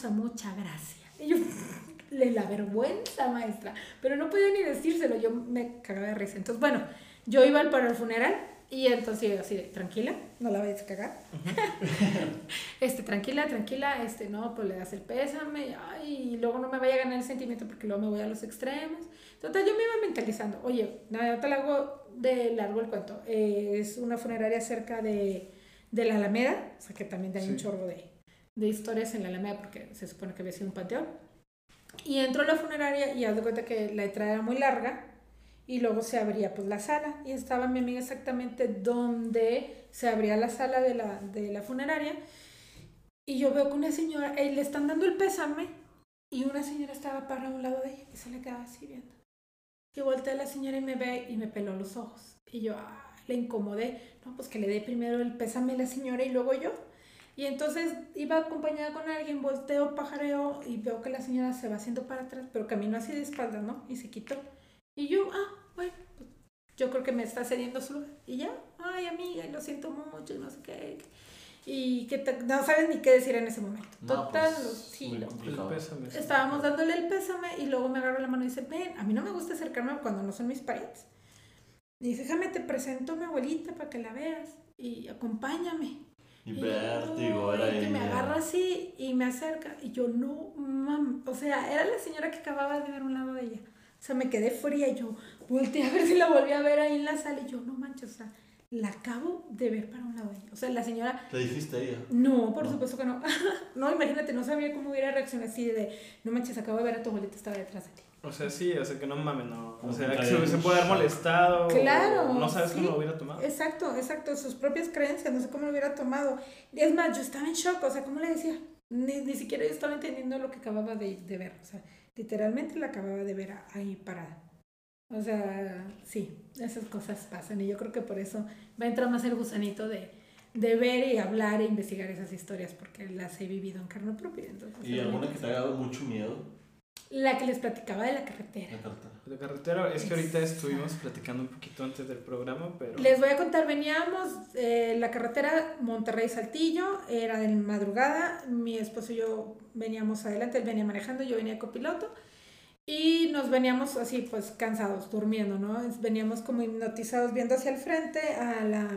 causa mucha gracia. Y yo, le la vergüenza, maestra. Pero no podía ni decírselo, yo me cagaba de risa. Entonces, bueno, yo iba para el funeral y entonces yo así de, tranquila, no la vayas a cagar. este, tranquila, tranquila, este, no, pues le das el pésame, ay, y luego no me vaya a ganar el sentimiento porque luego me voy a los extremos. Total, yo me iba mentalizando. Oye, nada, te lo hago de largo el cuento. Eh, es una funeraria cerca de, de la Alameda, o sea que también hay un Sí. chorro de, de historias en la Alameda porque se supone que había sido un panteón. Y entró a la funeraria y haz de cuenta que la entrada era muy larga y luego se abría pues la sala y estaba mi amiga exactamente donde se abría la sala de la, de la funeraria y yo veo que una señora, eh, le están dando el pésame y una señora estaba para un lado de ella y se le quedaba así viendo. Y volteé a la señora y me ve y me peló los ojos. Y yo ah, le incomodé. No, pues que le dé primero el pésame a la señora y luego yo. Y entonces iba acompañada con alguien, volteo, pajareo y veo que la señora se va haciendo para atrás, pero caminó así de espaldas, ¿no? Y se quitó. Y yo, ah, bueno, pues, yo creo que me está cediendo su lugar. Y ya, ay amiga, lo siento mucho y no sé qué. Y que te- no sabes ni qué decir en ese momento. No, Total, pues, sí, lo- pésame. Estábamos dándole el pésame y luego me agarró la mano y dice, ven, a mí no me gusta acercarme cuando no son mis parientes. Y dice, déjame, te presento a mi abuelita para que la veas y acompáñame. Y Y vértigo, era y que me ella. agarra así y me acerca y yo, no, mam, o sea, era la señora que acababa de ver un lado de ella. O sea, me quedé fría y yo volteé a ver si la volví a ver ahí en la sala y yo, no manches, o sea, la acabo de ver para un lado de ella. O sea, la señora Le dijiste a ella. no, por No. supuesto que no. no, imagínate, no sabía cómo hubiera reaccionado así de, no manches, acabo de ver a tu abuelita estaba detrás de ti. O sea, sí, o sea, que no mames, no. O sea, que se, se un puede haber molestado. Claro, o No sabes sí. cómo lo hubiera tomado. Exacto, exacto, sus propias creencias, no sé cómo lo hubiera tomado. Y es más, yo estaba en shock, o sea, ¿cómo le decía? Ni, ni siquiera yo estaba entendiendo lo que acababa de, de ver, o sea, literalmente la acababa de ver ahí parada. O sea, sí, esas cosas pasan y yo creo que por eso va a entrar más el gusanito de, de ver y hablar e investigar esas historias porque las he vivido en carne propia. Entonces, ¿Y alguna que te haya dado mucho miedo? La que les platicaba de la carretera. La carretera, es que ahorita estuvimos platicando un poquito antes del programa, pero. Les voy a contar, veníamos, eh, la carretera Monterrey-Saltillo, era de madrugada, mi esposo y yo veníamos adelante, él venía manejando, yo venía copiloto, y nos veníamos así, pues cansados, durmiendo, ¿no? Veníamos como hipnotizados viendo hacia el frente a, la,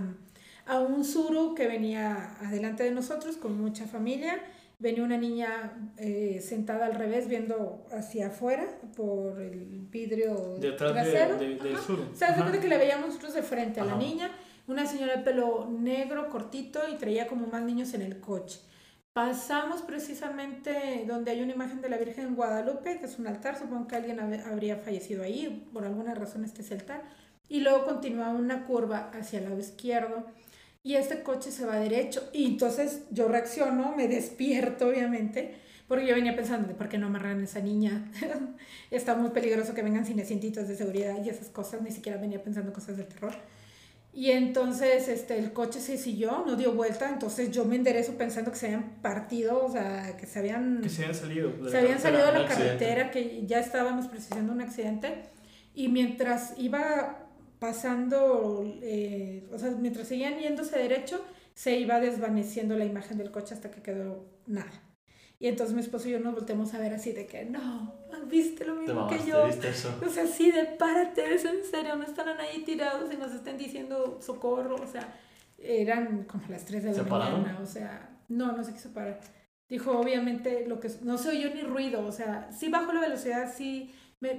a un suru que venía adelante de nosotros con mucha familia. Venía una niña eh, sentada al revés viendo hacia afuera por el vidrio Detrás de- trasero. de- del Ajá. sur. O sea, se que le veíamos nosotros de frente a la Ajá. niña, una señora de pelo negro, cortito, y traía como más niños en el coche. Pasamos precisamente donde hay una imagen de la Virgen en Guadalupe, que es un altar, supongo que alguien hab- habría fallecido ahí, por alguna razón este es el altar, y luego continúa una curva hacia el lado izquierdo, y este coche se va derecho, y entonces yo reacciono, me despierto obviamente, porque yo venía pensando, ¿de por qué no amarran a esa niña? Está muy peligroso que vengan sin asientitos de seguridad y esas cosas, ni siquiera venía pensando cosas de terror. Y entonces este, el coche se siguió, no dio vuelta, entonces yo me enderezo pensando que se habían partido, o sea, que se habían, Que se habían salido. de la se habían salido de la carretera, que ya estábamos presenciando un accidente. Y mientras iba pasando, eh, o sea, mientras seguían yéndose derecho, se iba desvaneciendo la imagen del coche hasta que quedó nada. Y entonces mi esposo y yo nos volteamos a ver así de que, no, viste lo Te mismo que yo. ¿viste eso? O sea, sí, de párate, es en serio, no estarán ahí tirados y nos estén diciendo socorro, o sea, eran como las 3 de la ¿Se pararon? mañana, o sea, no, no se quiso parar. Dijo, obviamente, lo que no se oyó ni ruido, o sea, sí bajo la velocidad, sí,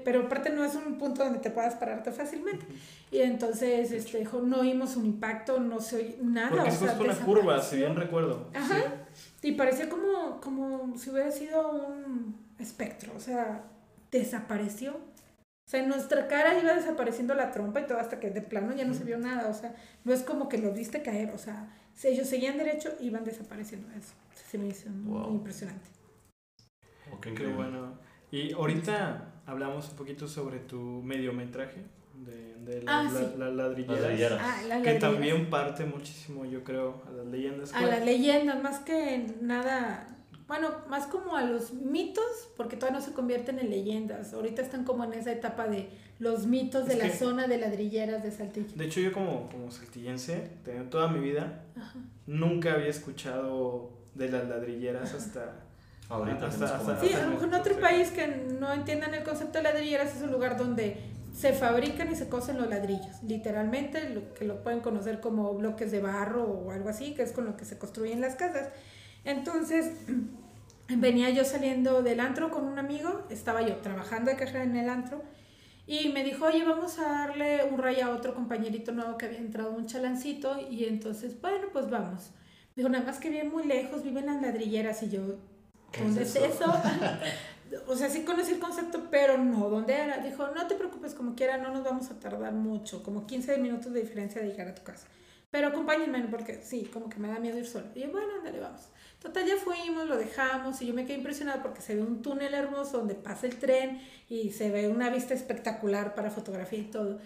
pero aparte no es un punto donde te puedas pararte fácilmente. Y entonces, este, dijo, no oímos un impacto, no se oyó nada. Porque o es sea, una curva, si bien recuerdo. Ajá. Y parecía como, como si hubiera sido un espectro, o sea, desapareció. O sea, en nuestra cara iba desapareciendo la trompa y todo hasta que de plano ya no se vio nada, o sea, no es como que los viste caer, o sea, si ellos seguían derecho, iban desapareciendo eso. Se me hizo Wow. muy impresionante. Oh, qué bueno. Y ahorita hablamos un poquito sobre tu mediometraje de, de la, Ah, la- sí. la ladrillera, Ladrillera. Ah, la que también parte muchísimo, yo creo, a las leyendas. A ¿Cuál- las leyendas, más que nada, bueno, más como a los mitos, porque todavía no se convierten en leyendas. Ahorita están como en esa etapa de los mitos de Es la que- zona de ladrilleras de Saltillo. De hecho, yo como, como saltillense, toda mi vida, Ajá. nunca había escuchado de las ladrilleras hasta... Ahorita Hasta- hasta-. Sí, a lo mejor en otro país que no entiendan el concepto de ladrilleras es un lugar donde se fabrican y se cosen los ladrillos, literalmente, lo que lo pueden conocer como bloques de barro o algo así, que es con lo que se construyen las casas. Entonces, venía yo saliendo del antro con un amigo, estaba yo trabajando de cajera en el antro, y me dijo, oye, vamos a darle un raya a otro compañerito nuevo que había entrado un chalancito, y entonces, bueno, pues vamos. Dijo, nada más que viene muy lejos, viven las ladrilleras, y yo, ¿Qué ¿dónde es es eso? eso? o sea, sí conocí el concepto, pero no, ¿dónde era? Dijo, no te preocupes, como quiera, no nos vamos a tardar mucho, como 15 minutos de diferencia de llegar a tu casa. Pero acompáñenme, porque sí, como que me da miedo ir sola. Y yo, bueno, ándale, vamos. Total, ya fuimos, lo dejamos y yo me quedé impresionada porque se ve un túnel hermoso donde pasa el tren y se ve una vista espectacular para fotografía y todo.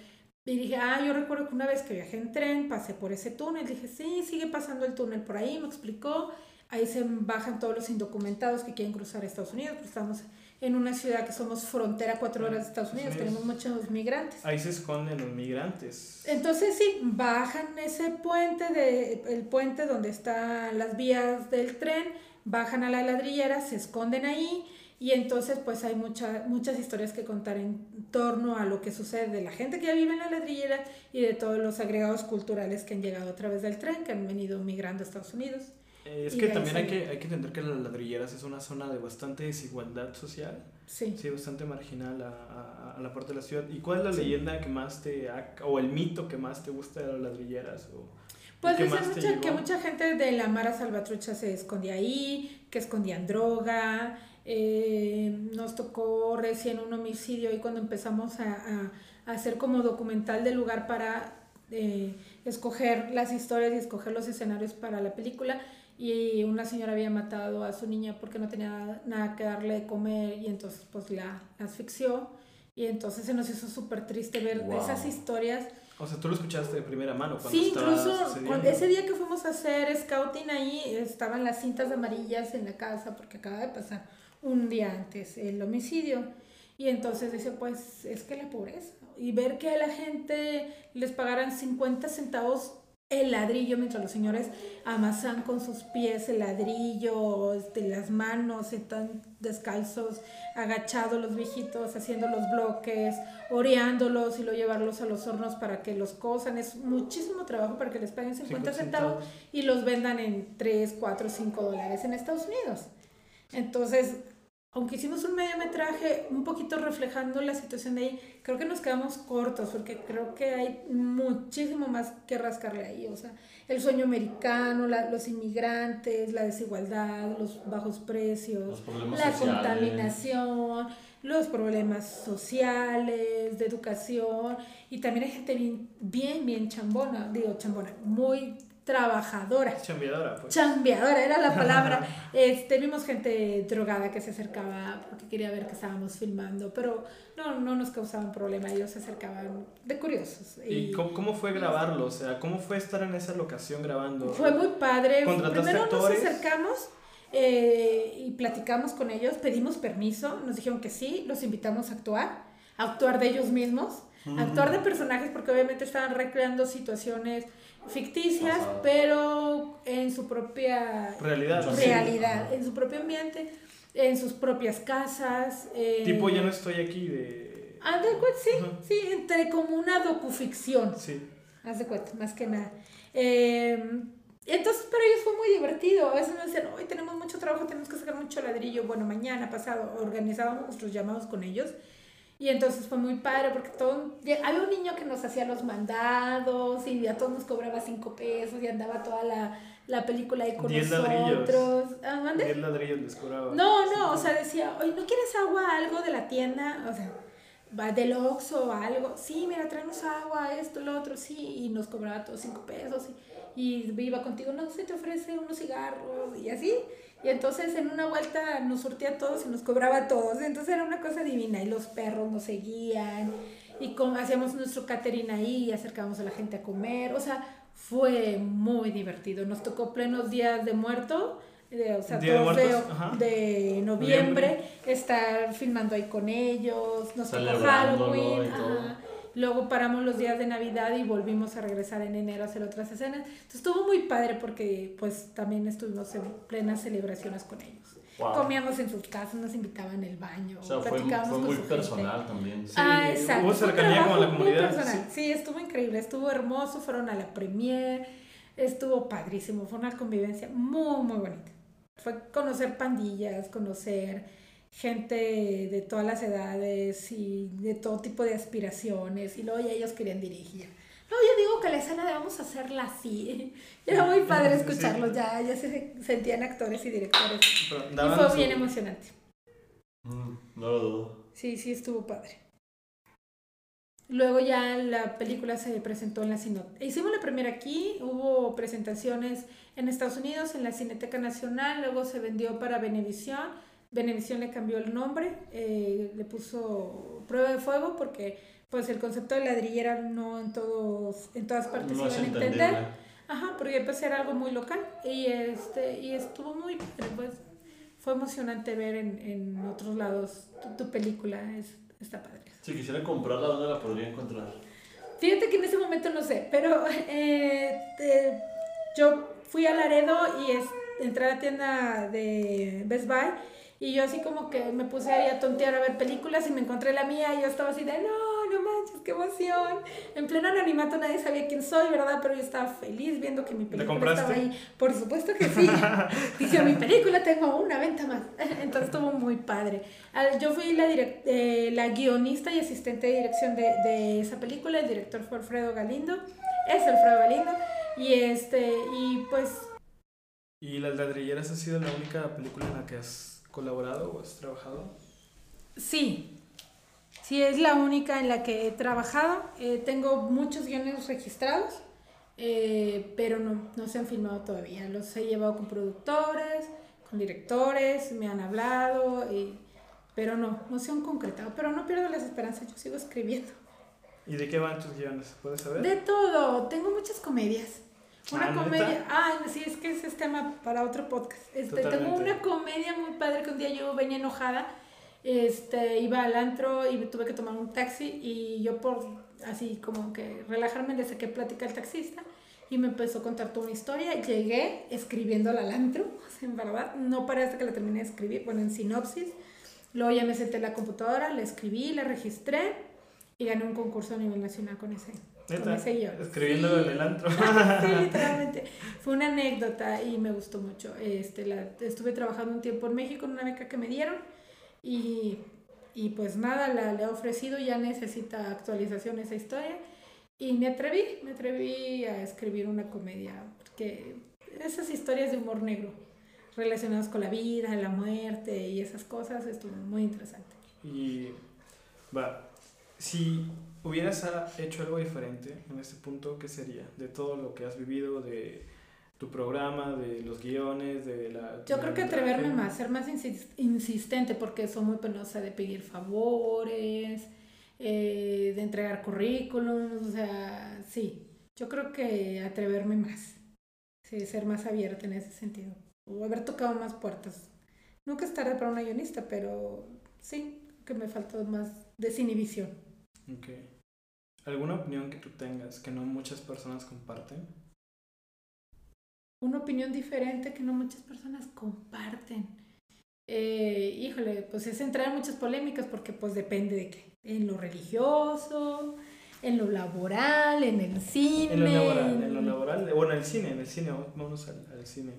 Y dije, ah, yo recuerdo que una vez que viajé en tren, pasé por ese túnel. Dije, sí, sigue pasando el túnel por ahí, me explicó. Ahí se bajan todos los indocumentados que quieren cruzar a Estados Unidos, porque estamos en una ciudad que somos frontera a cuatro horas de Estados Unidos, tenemos muchos migrantes. Ahí se esconden los migrantes. Entonces sí, bajan ese puente, de, el puente donde están las vías del tren, bajan a la ladrillera, se esconden ahí y entonces pues hay mucha, muchas historias que contar en torno a lo que sucede de la gente que ya vive en la ladrillera y de todos los agregados culturales que han llegado a través del tren, que han venido migrando a Estados Unidos. Es que también hay que, hay que entender que las ladrilleras es una zona de bastante desigualdad social, Sí. sí, bastante marginal a, a- a la parte de la ciudad. ¿Y cuál es la Sí. leyenda que más te, ha- o el mito que más te gusta de las ladrilleras? O, Pues ¿Qué dicen mucha- que mucha gente de la Mara Salvatrucha se escondía ahí, que escondían droga. eh, nos tocó recién un homicidio y cuando empezamos a, a- a hacer como documental del lugar para eh, escoger las historias y escoger los escenarios para la película. Y una señora había matado a su niña porque no tenía nada que darle de comer y entonces pues la, la asfixió. Y entonces se nos hizo súper triste ver Wow. esas historias o sea, tú lo escuchaste de primera mano cuando Sí, incluso cuando ese día que fuimos a hacer scouting ahí estaban las cintas amarillas en la casa porque acaba de pasar un día antes el homicidio. Y entonces dice, pues es que la pobreza. Y ver que a la gente les pagaran 50 centavos el ladrillo mientras los señores amasan con sus pies el ladrillo, este, las manos, están descalzos, agachados los viejitos, haciendo los bloques, oreándolos y luego llevarlos a los hornos para que los cosan. Es muchísimo trabajo para que les paguen 50 centavos y los vendan en 3, 4, 5 dólares en Estados Unidos. Entonces, aunque hicimos un mediometraje un poquito reflejando la situación de ahí, creo que nos quedamos cortos porque creo que hay muchísimo más que rascarle ahí. O sea, el sueño americano, la- los inmigrantes, la desigualdad, los bajos precios, Los la sociales. contaminación, los problemas sociales, de educación, y también hay gente bien, bien, bien chambona, digo chambona, muy trabajadora. Chambeadora, pues. Chambeadora era la palabra. Este, vimos gente drogada que se acercaba porque quería ver que estábamos filmando, pero no, no nos causaban problema, ellos se acercaban de curiosos. ¿Y cómo, cómo fue grabarlo? O sea, ¿cómo fue estar en esa locación grabando? Fue muy padre. ¿Contrataste Primero actores? nos acercamos eh, y platicamos con ellos, pedimos permiso, nos dijeron que sí, los invitamos a actuar, a actuar de ellos mismos, a actuar de personajes porque obviamente estaban recreando situaciones ficticias, Ajá. pero en su propia Realidad. Realidad, en su propio ambiente, en sus propias casas. Tipo, ya no estoy aquí de... ah, de acuerdo, sí, Ajá. sí, entre como una docuficción. Sí. haz de cuenta, más que nada. Eh, entonces para ellos fue muy divertido. A veces nos decían, hoy tenemos mucho trabajo, tenemos que sacar mucho ladrillo. Bueno, mañana, pasado, organizábamos nuestros llamados con ellos. Y entonces fue muy padre porque todo, había un niño que nos hacía los mandados y a todos nos cobraba cinco pesos y andaba toda la, la película ahí con Diez nosotros. ladrillos. Ah. Diez ladrillos les cobraba. No, no, o sea, decía, oye, ¿no quieres agua, algo de la tienda? O sea, va del Oxxo o algo. Sí, mira, tráenos agua, esto, lo otro, sí. Y nos cobraba todos cinco pesos. Y, y iba contigo, no, se te ofrece unos cigarros y así. Y entonces en una vuelta nos surtía a todos y nos cobraba a todos. Entonces era una cosa divina. Y los perros nos seguían. Y como hacíamos nuestro catering ahí y acercábamos a la gente a comer. O sea, fue muy divertido. Nos tocó plenos días de muerto. De, o sea, Día de 12 Muertos, ajá. de noviembre, estar filmando ahí con ellos, nos tocó Halloween, ajá. Luego paramos los días de Navidad y volvimos a regresar en enero a hacer otras escenas. Entonces estuvo muy padre porque pues también estuvimos en plenas celebraciones con ellos. Wow. Comíamos en sus casas, nos invitaban al baño, O sea, fue, platicábamos fue con muy su gente. personal también. Sí, ah, exacto. hubo Fue cercanía con la comunidad, personal. sí. Sí. estuvo increíble, estuvo hermoso, fueron a la premier, estuvo padrísimo, fue una convivencia muy, muy bonita. Fue conocer pandillas, conocer gente de todas las edades y de todo tipo de aspiraciones y luego ya ellos querían dirigir. No, yo digo que la escena debemos hacerla así. Era muy padre Sí. escucharlos, ya, ya se sentían actores y directores. Y fue su- bien emocionante. Mm, no lo dudo. Sí, sí, estuvo padre. Luego ya la película se presentó en la Cineteca. Hicimos la primera aquí, hubo presentaciones en Estados Unidos, en la Cineteca Nacional, luego se vendió para Venevisión. Venevisión le cambió el nombre, eh, le puso prueba de fuego porque pues el concepto de ladrillera no en todos en todas partes No es iban a entender. Ajá, porque pues era algo muy local y este y estuvo muy pues fue emocionante ver en, en otros lados tu, tu película, es, está padre. Si quisiera comprarla, ¿dónde la podría encontrar? Fíjate que en ese momento no sé, pero eh, eh, yo fui a Laredo y es, entré a la tienda de Best Buy y yo así como que me puse ahí a tontear a ver películas y me encontré la mía y yo estaba así de, no, no manches, qué emoción. En pleno anonimato nadie sabía quién soy, ¿verdad? Pero yo estaba feliz viendo que mi película estaba ahí. Por supuesto que sí. Dice, mi película tengo una venta más. Entonces estuvo muy padre. Yo fui la, eh, la guionista y asistente de dirección de, de esa película. El director fue Alfredo Galindo. Es Alfredo Galindo. Y este, y pues ¿Y Las Ladrilleras ha sido la única película en la que has colaborado o has trabajado? Sí, sí, es la única en la que he trabajado. Eh, tengo muchos guiones registrados, eh, pero no, no se han filmado todavía. Los he llevado con productores, con directores, me han hablado, y- pero no, no se han concretado. Pero no pierdo las esperanzas, yo sigo escribiendo. ¿Y de qué van tus guiones? ¿Puedes saber? De todo, tengo muchas comedias. Una Ah, ¿neta? comedia, ah, sí, es que ese es tema para otro podcast. Este, tengo una comedia muy padre que un día yo venía enojada, este, iba al antro y tuve que tomar un taxi y yo por así como que relajarme le saqué plática al taxista y me empezó a contar toda una historia. Llegué escribiéndola al antro, en verdad, no paré hasta que la terminé de escribir, bueno, en sinopsis. Luego ya me senté en la computadora, la escribí, la registré y gané un concurso a nivel nacional con ese, con ¿Neta? ese guion. Escribiéndolo Sí. en el antro. sí, literalmente. Fue una anécdota y me gustó mucho. Este, la, estuve trabajando un tiempo en México en una beca que me dieron y, y pues nada, la, le he ofrecido, ya necesita actualización esa historia y me atreví, me atreví a escribir una comedia, porque esas historias de humor negro relacionadas con la vida, la muerte y esas cosas estuvo muy interesante. Y va, si hubieras hecho algo diferente en este punto, ¿qué sería? De todo lo que has vivido, de tu programa, de los guiones, de la... Yo creo que atreverme más, ser más insis- insistente, porque soy muy penosa de pedir favores, eh, de entregar currículums, o sea, sí. Yo creo que atreverme más, sí, ser más abierta en ese sentido, o haber tocado más puertas. Nunca es tarde para una guionista, pero sí, que me faltó más desinhibición. Ok. ¿Alguna opinión que tú tengas que no muchas personas comparten? una opinión diferente que no muchas personas comparten. Eh, híjole, pues es entrar en muchas polémicas porque pues depende de qué. En lo religioso, en lo laboral, en el cine. En lo laboral, en lo laboral, bueno, en el cine, en el cine, vamos al, al cine.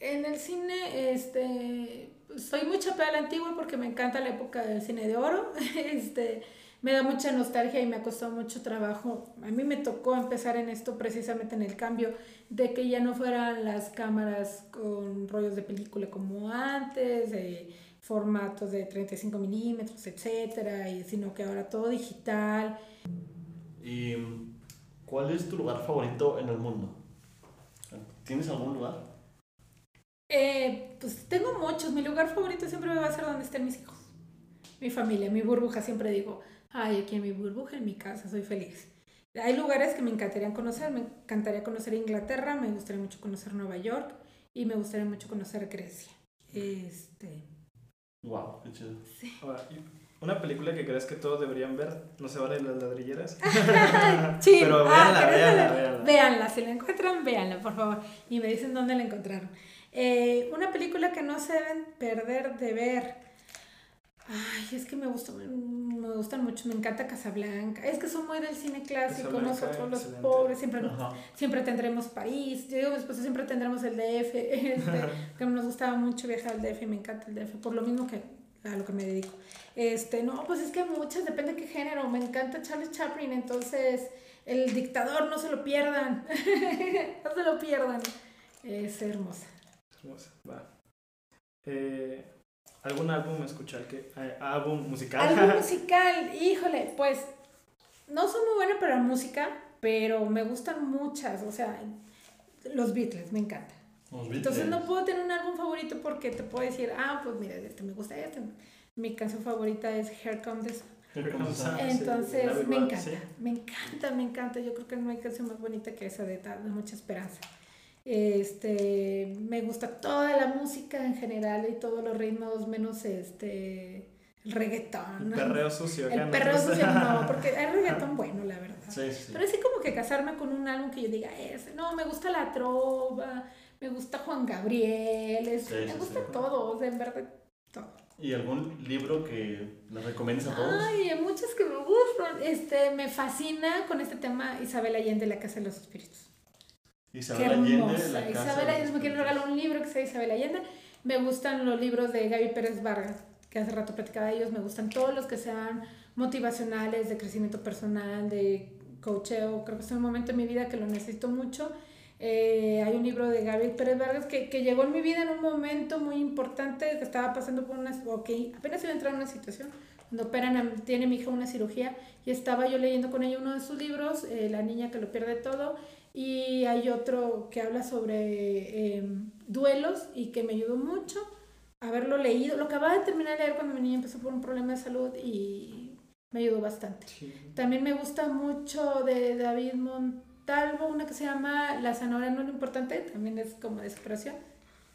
En el cine, este, soy muy chapeada a la antigua porque me encanta la época del cine de oro. Este, me da mucha nostalgia y me ha costado mucho trabajo. A mí me tocó empezar en esto precisamente en el cambio de que ya no fueran las cámaras con rollos de película como antes, de formatos de 35 milímetros, etcétera, y sino que ahora todo digital. ¿Y cuál es tu lugar favorito en el mundo? ¿Tienes algún lugar? Eh, pues tengo muchos. Mi lugar favorito siempre va a ser donde estén mis hijos. Mi familia, mi burbuja. Siempre digo, ay, aquí en mi burbuja, en mi casa, soy feliz. Hay lugares que me encantaría conocer. Me encantaría conocer Inglaterra, me gustaría mucho conocer Nueva York y me gustaría mucho conocer Grecia. Este. Wow, qué chido. Sí. Ahora, una película que crees que todos deberían ver, no se vale las ladrilleras. sí, Pero ah, véanla, ¿querés véanla, véanla. Véanla, si la encuentran, véanla, por favor. Y me dicen dónde la encontraron. Eh, una película que no se deben perder de ver. Ay, es que me gustó, me, me gustan mucho, me encanta Casablanca. Es que son muy del cine clásico, Casablanca, nosotros los excelente. pobres siempre, Ajá. siempre tendremos París. Yo digo, esposo, siempre tendremos el DF. Este, que nos gustaba mucho viajar al DF y me encanta el DF, por lo mismo que a lo que me dedico. Este, no, pues es que muchas, depende de qué género. Me encanta Charles Chaplin, entonces el dictador no se lo pierdan. no se lo pierdan. Es hermosa. Hermosa, va. Eh, ¿Algún álbum escuchar que eh, álbum musical? Algo musical, híjole, pues no soy muy buena para la música, pero me gustan muchas, o sea, los Beatles, me encanta. Los Entonces no puedo tener un álbum favorito porque te puedo decir, ah, pues mira, este me gusta este. Mi canción favorita es Here Comes the Sun. Entonces me encanta, me encanta, me encanta. Yo creo que no hay canción más bonita que esa de, de mucha esperanza. Este, me gusta toda la música en general y todos los ritmos, menos este, el reggaetón. El perreo sucio. El perreo sucio no, porque hay reggaetón bueno, la verdad. Sí, sí. Pero así como que casarme con un álbum que yo diga, ese, no, me gusta la trova, me gusta Juan Gabriel, es- Sí, me gusta todo, o sea, en verdad, todo. ¿Y algún libro que les recomiendes a todos? Ay, hay muchos que me gustan. Este, me fascina con este tema Isabel Allende, La Casa de los Espíritus. Isabel Allende. La Isabel de Allende, me quiero regalar un libro que sea Isabel Allende. Me gustan los libros de Gaby Pérez Vargas, que hace rato platicaba de ellos. Me gustan todos los que sean motivacionales, de crecimiento personal, de coacheo. Creo que es un momento en mi vida que lo necesito mucho. Eh, hay un libro de Gaby Pérez Vargas que, que llegó en mi vida en un momento muy importante, que estaba pasando por una, ok, apenas iba a entrar en una situación, cuando operan, a- tiene mi hija una cirugía y estaba yo leyendo con ella uno de sus libros, eh, La niña que lo pierde todo, y hay otro que habla sobre eh, duelos y que me ayudó mucho haberlo leído. Lo acababa de terminar de leer cuando mi niña empezó por un problema de salud y me ayudó bastante. Sí. También me gusta mucho de David Montalvo, una que se llama La zanahoria no es lo importante, también es como de superación.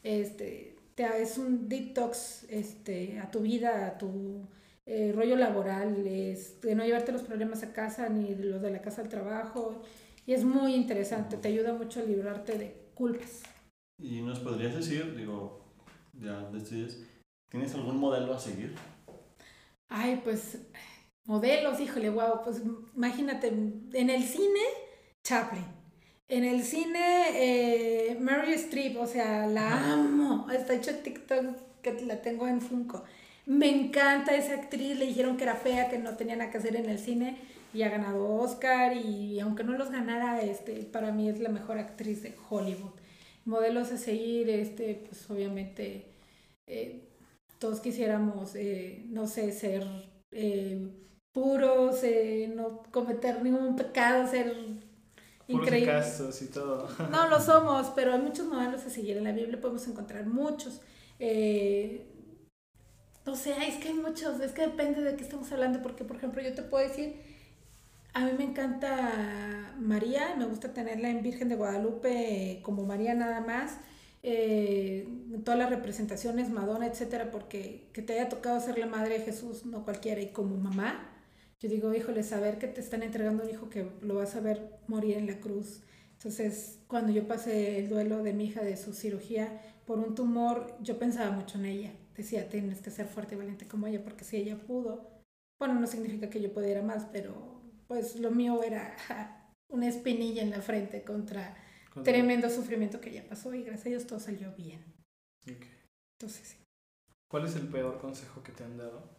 Este, te- es un detox este, a tu vida, a tu eh, rollo laboral, es de no llevarte los problemas a casa ni los de la casa al trabajo. Y es muy interesante, te ayuda mucho a librarte de culpas. ¿Y nos podrías decir, digo, ya decides, ¿tienes algún modelo a seguir? Ay, pues modelos, híjole, wow, pues imagínate, en el cine, Chaplin. En el cine, eh, Mary Streep, o sea, la amo. Está hecho TikTok que la tengo en Funko. Me encanta esa actriz, le dijeron que era fea, que no tenía nada que hacer en el cine y ha ganado Oscar y aunque no los ganara, este, para mí es la mejor actriz de Hollywood. Modelos a seguir, este, pues obviamente eh, todos quisiéramos, eh, no sé, ser eh, puros, no cometer ningún pecado, ser increíbles. castos y todo. No lo somos, pero hay muchos modelos a seguir. En la Biblia podemos encontrar muchos. Eh, no sé, es que hay muchos, es que depende de qué estamos hablando, porque por ejemplo yo te puedo decir, a mí me encanta María, me gusta tenerla en Virgen de Guadalupe como María nada más, eh, todas las representaciones, Madonna, etcétera, porque que te haya tocado ser la madre de Jesús, no cualquiera, y como mamá, yo digo, híjole, saber que te están entregando un hijo que lo vas a ver morir en la cruz. Entonces, cuando yo pasé el duelo de mi hija de su cirugía por un tumor, yo pensaba mucho en ella. Decía, tienes que ser fuerte y valiente como ella, porque si ella pudo, bueno, no significa que yo pudiera más, pero pues lo mío era una espinilla en la frente contra tremendo sufrimiento que ya pasó y gracias a Dios todo salió bien. Ok. Entonces, sí. ¿Cuál es el peor consejo que te han dado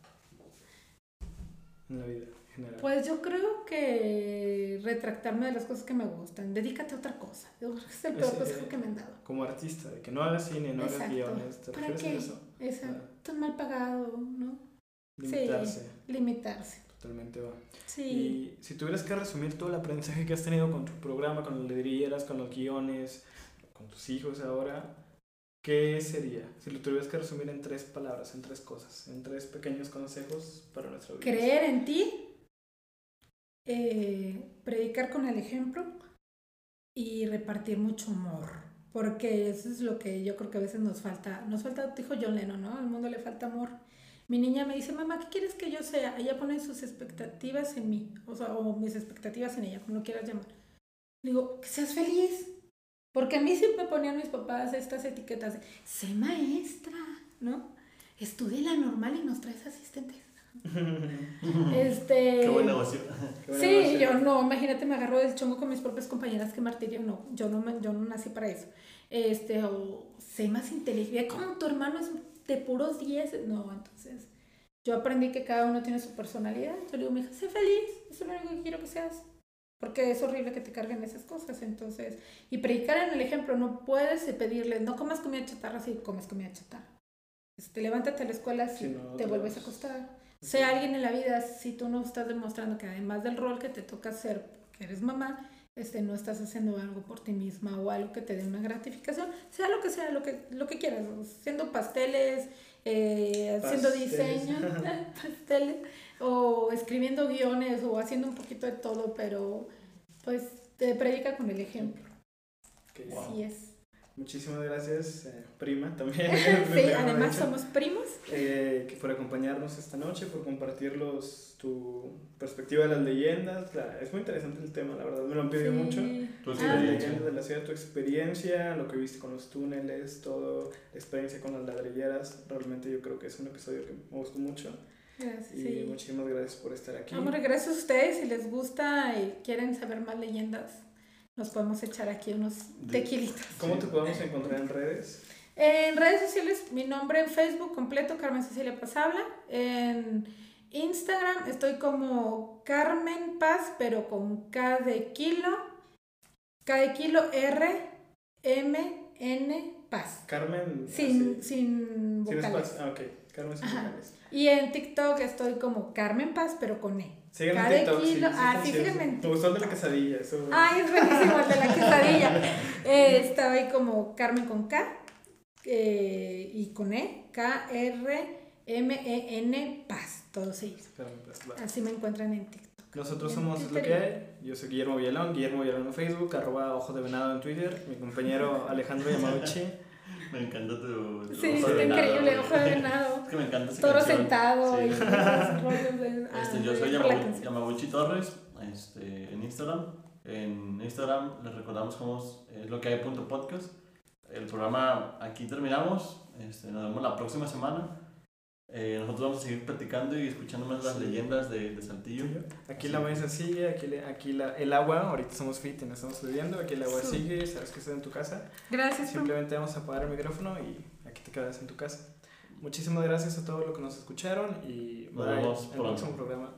en la vida en general? Pues yo creo que retractarme de las cosas que me gustan. Dedícate a otra cosa. Yo creo que es el peor consejo que me han dado. Como artista, de que no hagas cine, no hagas guiones, ¿te ¿Para refieres qué? a eso? Exacto. Mal pagado, ¿no? Limitarse, Sí, limitarse. Totalmente va. Sí. Y si tuvieras que resumir todo el aprendizaje que has tenido con tu programa, con las ladrilleras, con los guiones, con tus hijos ahora, ¿qué sería? Si lo tuvieras que resumir en tres palabras, en tres cosas, en tres pequeños consejos para nuestra vida. Creer en ti, eh, predicar con el ejemplo y repartir mucho amor. Porque eso es lo que yo creo que a veces nos falta. Nos falta, dijo John Lennon, ¿no? Al mundo le falta amor. Mi niña me dice, mamá, ¿qué quieres que yo sea? Ella pone sus expectativas en mí, o sea, o mis expectativas en ella, como lo quieras llamar. Digo, que seas feliz. Porque a mí siempre ponían mis papás estas etiquetas de, sé maestra, ¿no? Estudia la normal y nos traes asistentes. Este... Qué buen negocio. Qué buena Sí, yo no, imagínate, me agarro del chongo con mis propias compañeras, que martirio, no, yo no, yo no nací para eso. Este, o sé más inteligente, como tu hermano es de puros 10, no, entonces, yo aprendí que cada uno tiene su personalidad, yo le digo, mi hija, sé feliz, eso es lo único que quiero que seas, porque es horrible que te carguen esas cosas, entonces, y predicar en el ejemplo, no puedes pedirle, no comas comida chatarra si comes comida chatarra. Este, levántate a la escuela si Si no, te te vuelves a acostar. Sea alguien en la vida, si tú no estás demostrando que además del rol que te toca hacer, que eres mamá, este, no estás haciendo algo por ti misma o algo que te dé una gratificación, sea lo que sea, lo que, lo que quieras, o haciendo pasteles, eh, haciendo diseño, pasteles, o escribiendo guiones, o haciendo un poquito de todo, pero pues te predica con el ejemplo. Wow. Así es. Muchísimas gracias, eh, prima, también. Sí, además somos primos. eh, que por acompañarnos esta noche, por compartirlos tu perspectiva de las leyendas. La- es muy interesante el tema, la verdad, me lo han pedido Sí. mucho. Tu Ah. Las leyendas de la ciudad, tu experiencia, lo que viste con los túneles, todo, la experiencia con las ladrilleras. Realmente yo creo que es un episodio que me gustó mucho. Gracias, Y sí. muchísimas gracias por estar aquí. Hombre, gracias a ustedes. Si les gusta y quieren saber más leyendas, nos podemos echar aquí unos tequilitas. ¿Cómo te podemos encontrar en redes? En redes sociales, mi nombre en Facebook completo, Carmen Cecilia Pasabla. En Instagram estoy como Carmen Paz, pero con K de kilo. K de kilo R M N Paz. Carmen. Sin, sin ¿Tienes vocales. Ah, ok. Carmen sin vocales. Y en TikTok estoy como Carmen Paz, pero con E. Síganme en Cada TikTok. sí, kilo- sí, ah, sí, síganme en Me gustó el de la quesadilla. Eso. Ay, es buenísimo el de la quesadilla. Eh, estaba ahí como Carmen con K eh, y con E, K-R-M-E-N Paz, Paz, va. Así me encuentran en TikTok. Nosotros En somos lo que hay. Yo soy Guillermo Villalón, Guillermo Villalón en Facebook, arroba Ojo de Venado en Twitter. Mi compañero Alejandro Yamauchi. Me encanta tu. tu Sí, está increíble, ojo de venado. Es que me encanta esa Toro canción. sentado Sí. y de. Este, ah, yo soy. Yamaguchi Torres este, en Instagram. En Instagram les recordamos cómo es lo que hay punto podcast. El programa aquí terminamos. Este, nos vemos la próxima semana. Eh, nosotros vamos a seguir platicando y escuchando más las Sí. leyendas de, de Saltillo. Aquí la mesa sigue, aquí, le- aquí la, el agua, ahorita somos fit y no estamos bebiendo, aquí el agua Sí. sigue, sabes que estás en tu casa. Gracias. Simplemente vamos a apagar el micrófono y aquí te quedas en tu casa. Muchísimas gracias a todos los que nos escucharon y Nos vemos en el próximo programa.